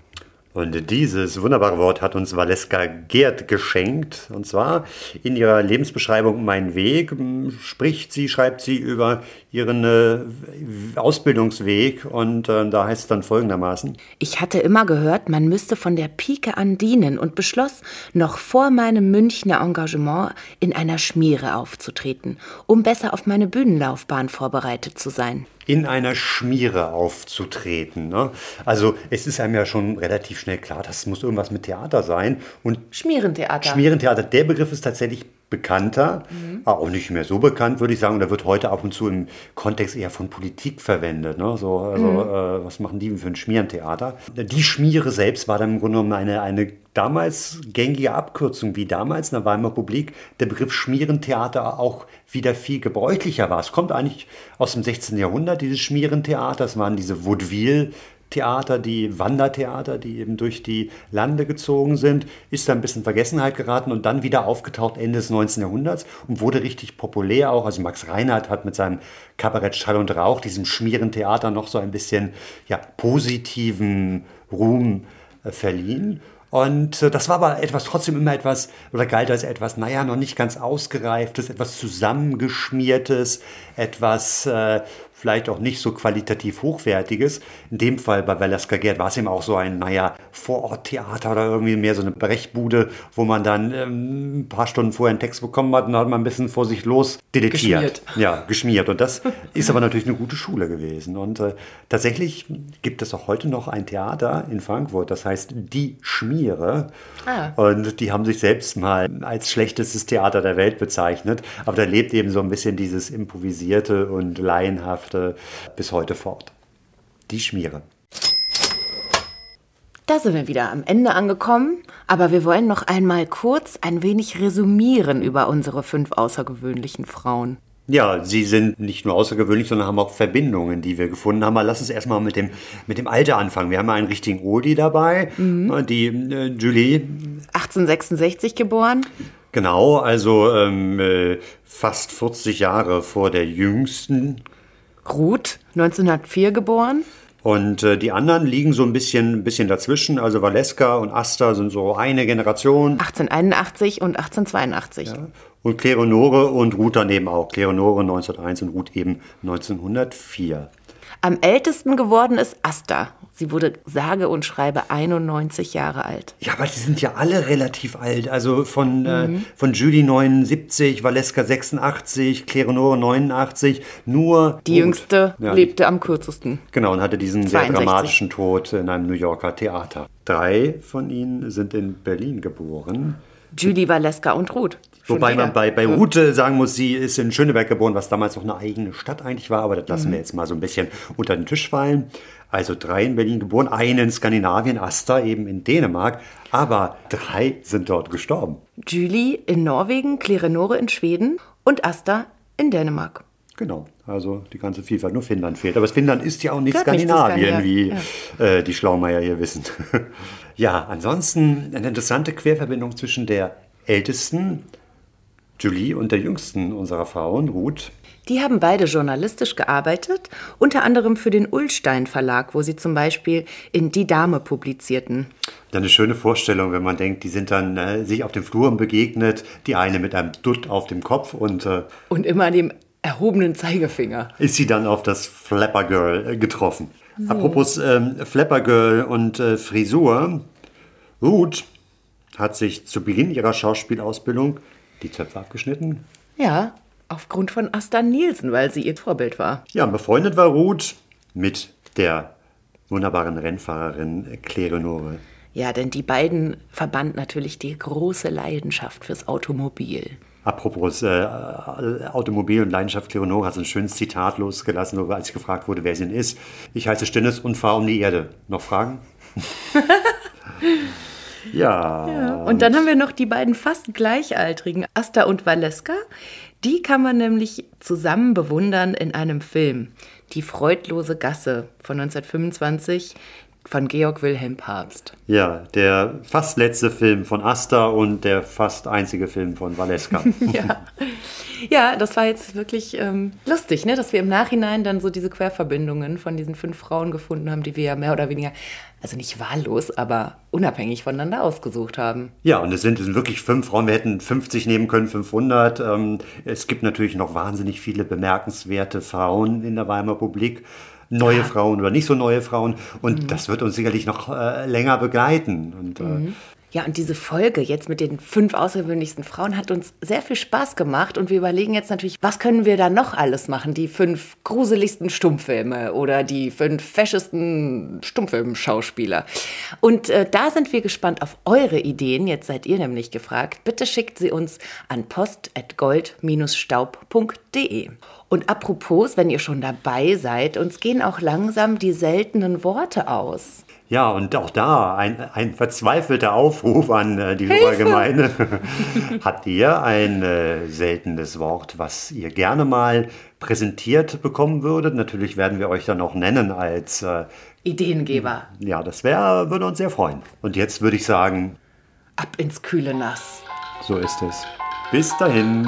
Und dieses wunderbare Wort hat uns Valeska Gerd geschenkt. Und zwar in ihrer Lebensbeschreibung Mein Weg spricht sie, schreibt sie über ihren äh, Ausbildungsweg. Und äh, da heißt es dann folgendermaßen. Ich hatte immer gehört, man müsste von der Pike an dienen und beschloss, noch vor meinem Münchner Engagement in einer Schmiere aufzutreten, um besser auf meine Bühnenlaufbahn vorbereitet zu sein in einer Schmiere aufzutreten. Ne? Also es ist einem ja schon relativ schnell klar, das muss irgendwas mit Theater sein. Und Schmierentheater. Schmierentheater, der Begriff ist tatsächlich bekannter, mhm. auch nicht mehr so bekannt, würde ich sagen. Der wird heute ab und zu im Kontext eher von Politik verwendet. Ne? So, also, mhm. äh, was machen die für ein Schmierentheater? Die Schmiere selbst war dann im Grunde genommen eine, eine damals gängige Abkürzung wie damals in der Weimarer Republik der Begriff Schmierentheater auch wieder viel gebräuchlicher war. Es kommt eigentlich aus dem 16. Jahrhundert, dieses Schmierentheater. Das waren diese Vaudeville Theater, die Wandertheater, die eben durch die Lande gezogen sind, ist da ein bisschen Vergessenheit geraten und dann wieder aufgetaucht Ende des 19. Jahrhunderts und wurde richtig populär auch. Also Max Reinhardt hat mit seinem Kabarett Schall und Rauch diesem Schmierentheater noch so ein bisschen ja, positiven Ruhm äh, verliehen. Und äh, das war aber etwas trotzdem immer etwas, oder galt als etwas, naja, noch nicht ganz ausgereiftes, etwas zusammengeschmiertes, etwas äh, vielleicht auch nicht so qualitativ hochwertiges. In dem Fall bei Valeska Gerd war es eben auch so ein, naja, Vororttheater oder irgendwie mehr so eine Brechbude, wo man dann ähm, ein paar Stunden vorher einen Text bekommen hat und dann hat man ein bisschen vor sich los deletiert. Geschmiert. Ja, geschmiert. Und das [laughs] ist aber natürlich eine gute Schule gewesen. Und äh, tatsächlich gibt es auch heute noch ein Theater in Frankfurt, das heißt Die Schmiere. Ah. Und die haben sich selbst mal als schlechtestes Theater der Welt bezeichnet. Aber da lebt eben so ein bisschen dieses improvisierte und laienhafte Geschäfte bis heute fort. Die Schmiere. Da sind wir wieder am Ende angekommen, aber wir wollen noch einmal kurz ein wenig resümieren über unsere fünf außergewöhnlichen Frauen. Ja, sie sind nicht nur außergewöhnlich, sondern haben auch Verbindungen, die wir gefunden haben. Aber lass uns erstmal mit dem, mit dem Alter anfangen. Wir haben einen richtigen Oldie dabei, mhm. die äh, Julie. 1866 geboren. Genau, also ähm, äh, fast 40 Jahre vor der jüngsten Ruth, 1904 geboren. Und äh, die anderen liegen so ein bisschen, bisschen dazwischen. Also Valeska und Asta sind so eine Generation. 1881 und 1882. Ja. Und Kleonore und Ruth daneben auch. Kleonore 1901 und Ruth eben 1904. Am ältesten geworden ist Asta. Sie wurde sage und schreibe 91 Jahre alt. Ja, aber die sind ja alle relativ alt. Also von, äh, mhm. äh, von Judy 79, Valeska 86, Kleonore 89. Nur. Die jüngste ja, lebte am kürzesten. Genau, und hatte diesen 62. sehr dramatischen Tod in einem New Yorker Theater. Drei von ihnen sind in Berlin geboren. Judy, Valeska und Ruth. Wobei man bei, bei Ute sagen muss, sie ist in Schöneberg geboren, was damals noch eine eigene Stadt eigentlich war, aber das lassen mhm. wir jetzt mal so ein bisschen unter den Tisch fallen. Also drei in Berlin geboren, einen in Skandinavien, Asta eben in Dänemark, aber drei sind dort gestorben. Julie in Norwegen, Klerenore in Schweden und Asta in Dänemark. Genau, also die ganze Vielfalt. Nur Finnland fehlt. Aber Finnland ist ja auch nicht Gehört Skandinavien, nicht wie ja. äh, die Schlaumeier hier wissen. [laughs] ja, ansonsten eine interessante Querverbindung zwischen der ältesten Julie und der jüngsten unserer Frauen, Ruth. Die haben beide journalistisch gearbeitet, unter anderem für den Ullstein Verlag, wo sie zum Beispiel in Die Dame publizierten. Dann eine schöne Vorstellung, wenn man denkt, die sind dann äh, sich auf den Fluren begegnet, die eine mit einem Dutt auf dem Kopf und äh, Und immer an dem erhobenen Zeigefinger. ist sie dann auf das Flapper Girl äh, getroffen. Apropos ähm, Flapper Girl und äh, Frisur. Ruth hat sich zu Beginn ihrer Schauspielausbildung die Zöpfe abgeschnitten. Ja, aufgrund von Asta Nielsen, weil sie ihr Vorbild war. Ja, befreundet war Ruth mit der wunderbaren Rennfahrerin Claire Nore. Ja, denn die beiden verband natürlich die große Leidenschaft fürs Automobil. Apropos äh, Automobil und Leidenschaft, Claire Nore hat so ein schönes Zitat losgelassen, als ich gefragt wurde, wer sie denn ist. Ich heiße Stinnes und fahre um die Erde. Noch Fragen? [laughs] ja. Und dann haben wir noch die beiden fast gleichaltrigen, Asta und Valeska. Die kann man nämlich zusammen bewundern in einem Film. Die freudlose Gasse von 1925 von Georg Wilhelm Pabst. Ja, der fast letzte Film von Asta und der fast einzige Film von Valeska. [laughs] [laughs] Ja. ja, das war jetzt wirklich ähm, lustig, ne? dass wir im Nachhinein dann so diese Querverbindungen von diesen fünf Frauen gefunden haben, die wir ja mehr oder weniger, also nicht wahllos, aber unabhängig voneinander ausgesucht haben. Ja, und es sind, es sind wirklich fünf Frauen. Wir hätten 50 nehmen können, 500. Ähm, es gibt natürlich noch wahnsinnig viele bemerkenswerte Frauen in der Weimarer Republik. Neue Frauen oder nicht so neue Frauen. Und das wird uns sicherlich noch äh, länger begleiten. Und, äh, Ja, und diese Folge jetzt mit den fünf außergewöhnlichsten Frauen hat uns sehr viel Spaß gemacht und wir überlegen jetzt natürlich, was können wir da noch alles machen? Die fünf gruseligsten Stummfilme oder die fünf feschesten Stummfilmschauspieler. Und äh, da sind wir gespannt auf eure Ideen. Jetzt seid ihr nämlich gefragt. Bitte schickt sie uns an post.gold-staub.de. Und apropos, wenn ihr schon dabei seid, uns gehen auch langsam die seltenen Worte aus. Ja, und auch da ein, ein verzweifelter Aufruf an äh, die Hörergemeinde. [laughs] Habt ihr ein äh, seltenes Wort, was ihr gerne mal präsentiert bekommen würdet? Natürlich werden wir euch dann auch nennen als, äh, Ideengeber, ja, das wäre, würde uns sehr freuen. Und jetzt würde ich sagen, ab ins kühle Nass. so ist es. Bis dahin.